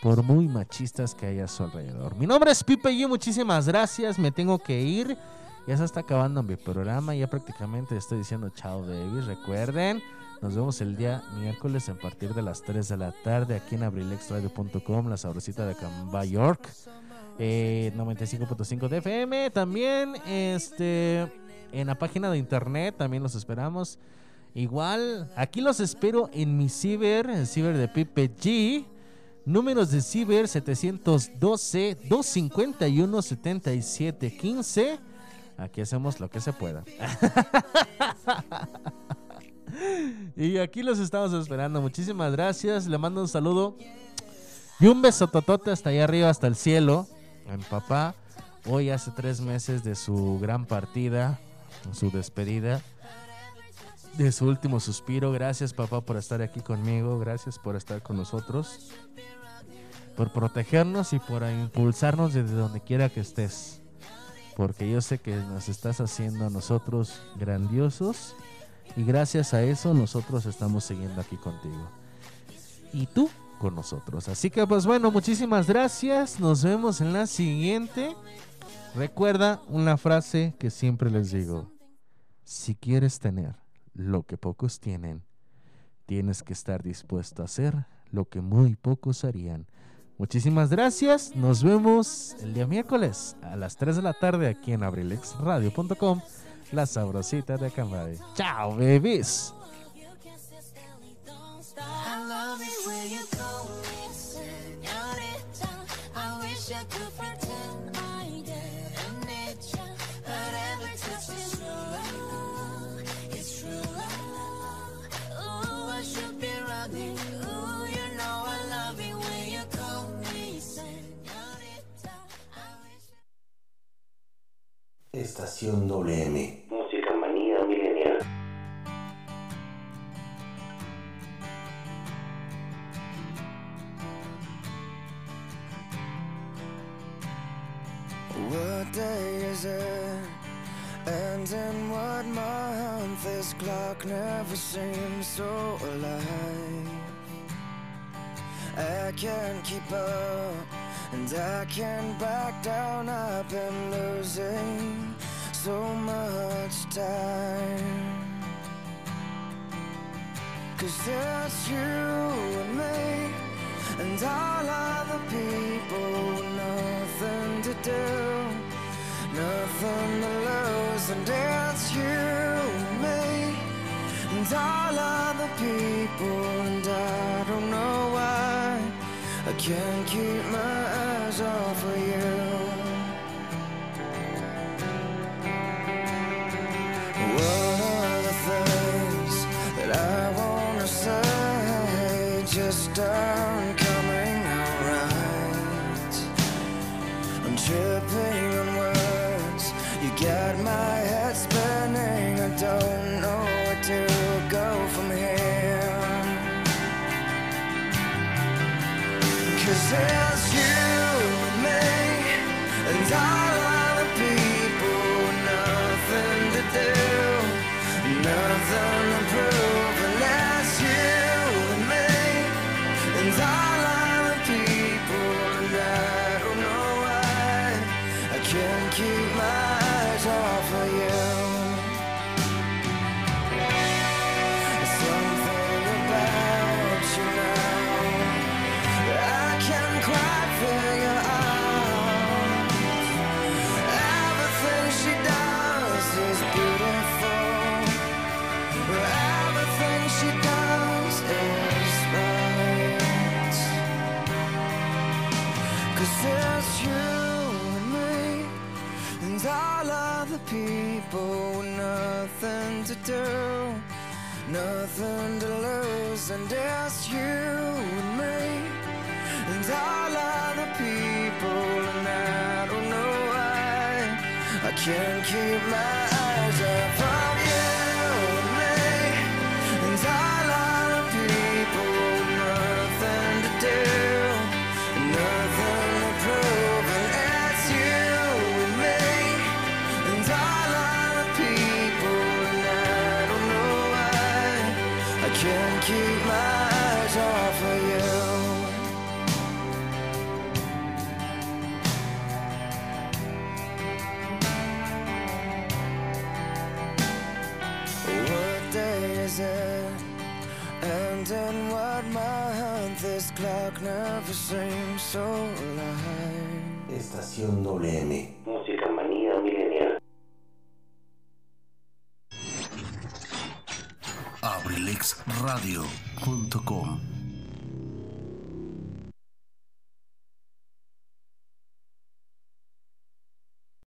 por muy machistas que haya a su alrededor. Mi nombre es Pipe y muchísimas gracias, me tengo que ir. Ya se está acabando mi programa, ya prácticamente estoy diciendo chao babies. Recuerden, nos vemos el día miércoles a partir de las 3 de la tarde aquí en abrilexradio.com, la sabrosita de Camba York. Eh, 95.5 de FM. También este en la página de internet también los esperamos. Igual, aquí los espero en mi ciber, el ciber de Pipe G. Números de ciber 712 251 7715. Aquí hacemos lo que se pueda. y aquí los estamos esperando. Muchísimas gracias. Le mando un saludo y un beso totote hasta allá arriba, hasta el cielo. A papá. Hoy hace tres meses de su gran partida, su despedida, de su último suspiro. Gracias, papá, por estar aquí conmigo. Gracias por estar con nosotros. Por protegernos y por impulsarnos desde donde quiera que estés. Porque yo sé que nos estás haciendo a nosotros grandiosos. Y gracias a eso nosotros estamos siguiendo aquí contigo. Y tú con nosotros. Así que pues bueno, muchísimas gracias. Nos vemos en la siguiente. Recuerda una frase que siempre les digo. Si quieres tener lo que pocos tienen, tienes que estar dispuesto a hacer lo que muy pocos harían. Muchísimas gracias. Nos vemos el día miércoles a las 3 de la tarde aquí en abrilexradio.com. La sabrosita de Cambay. Chao, babies. Estación WM.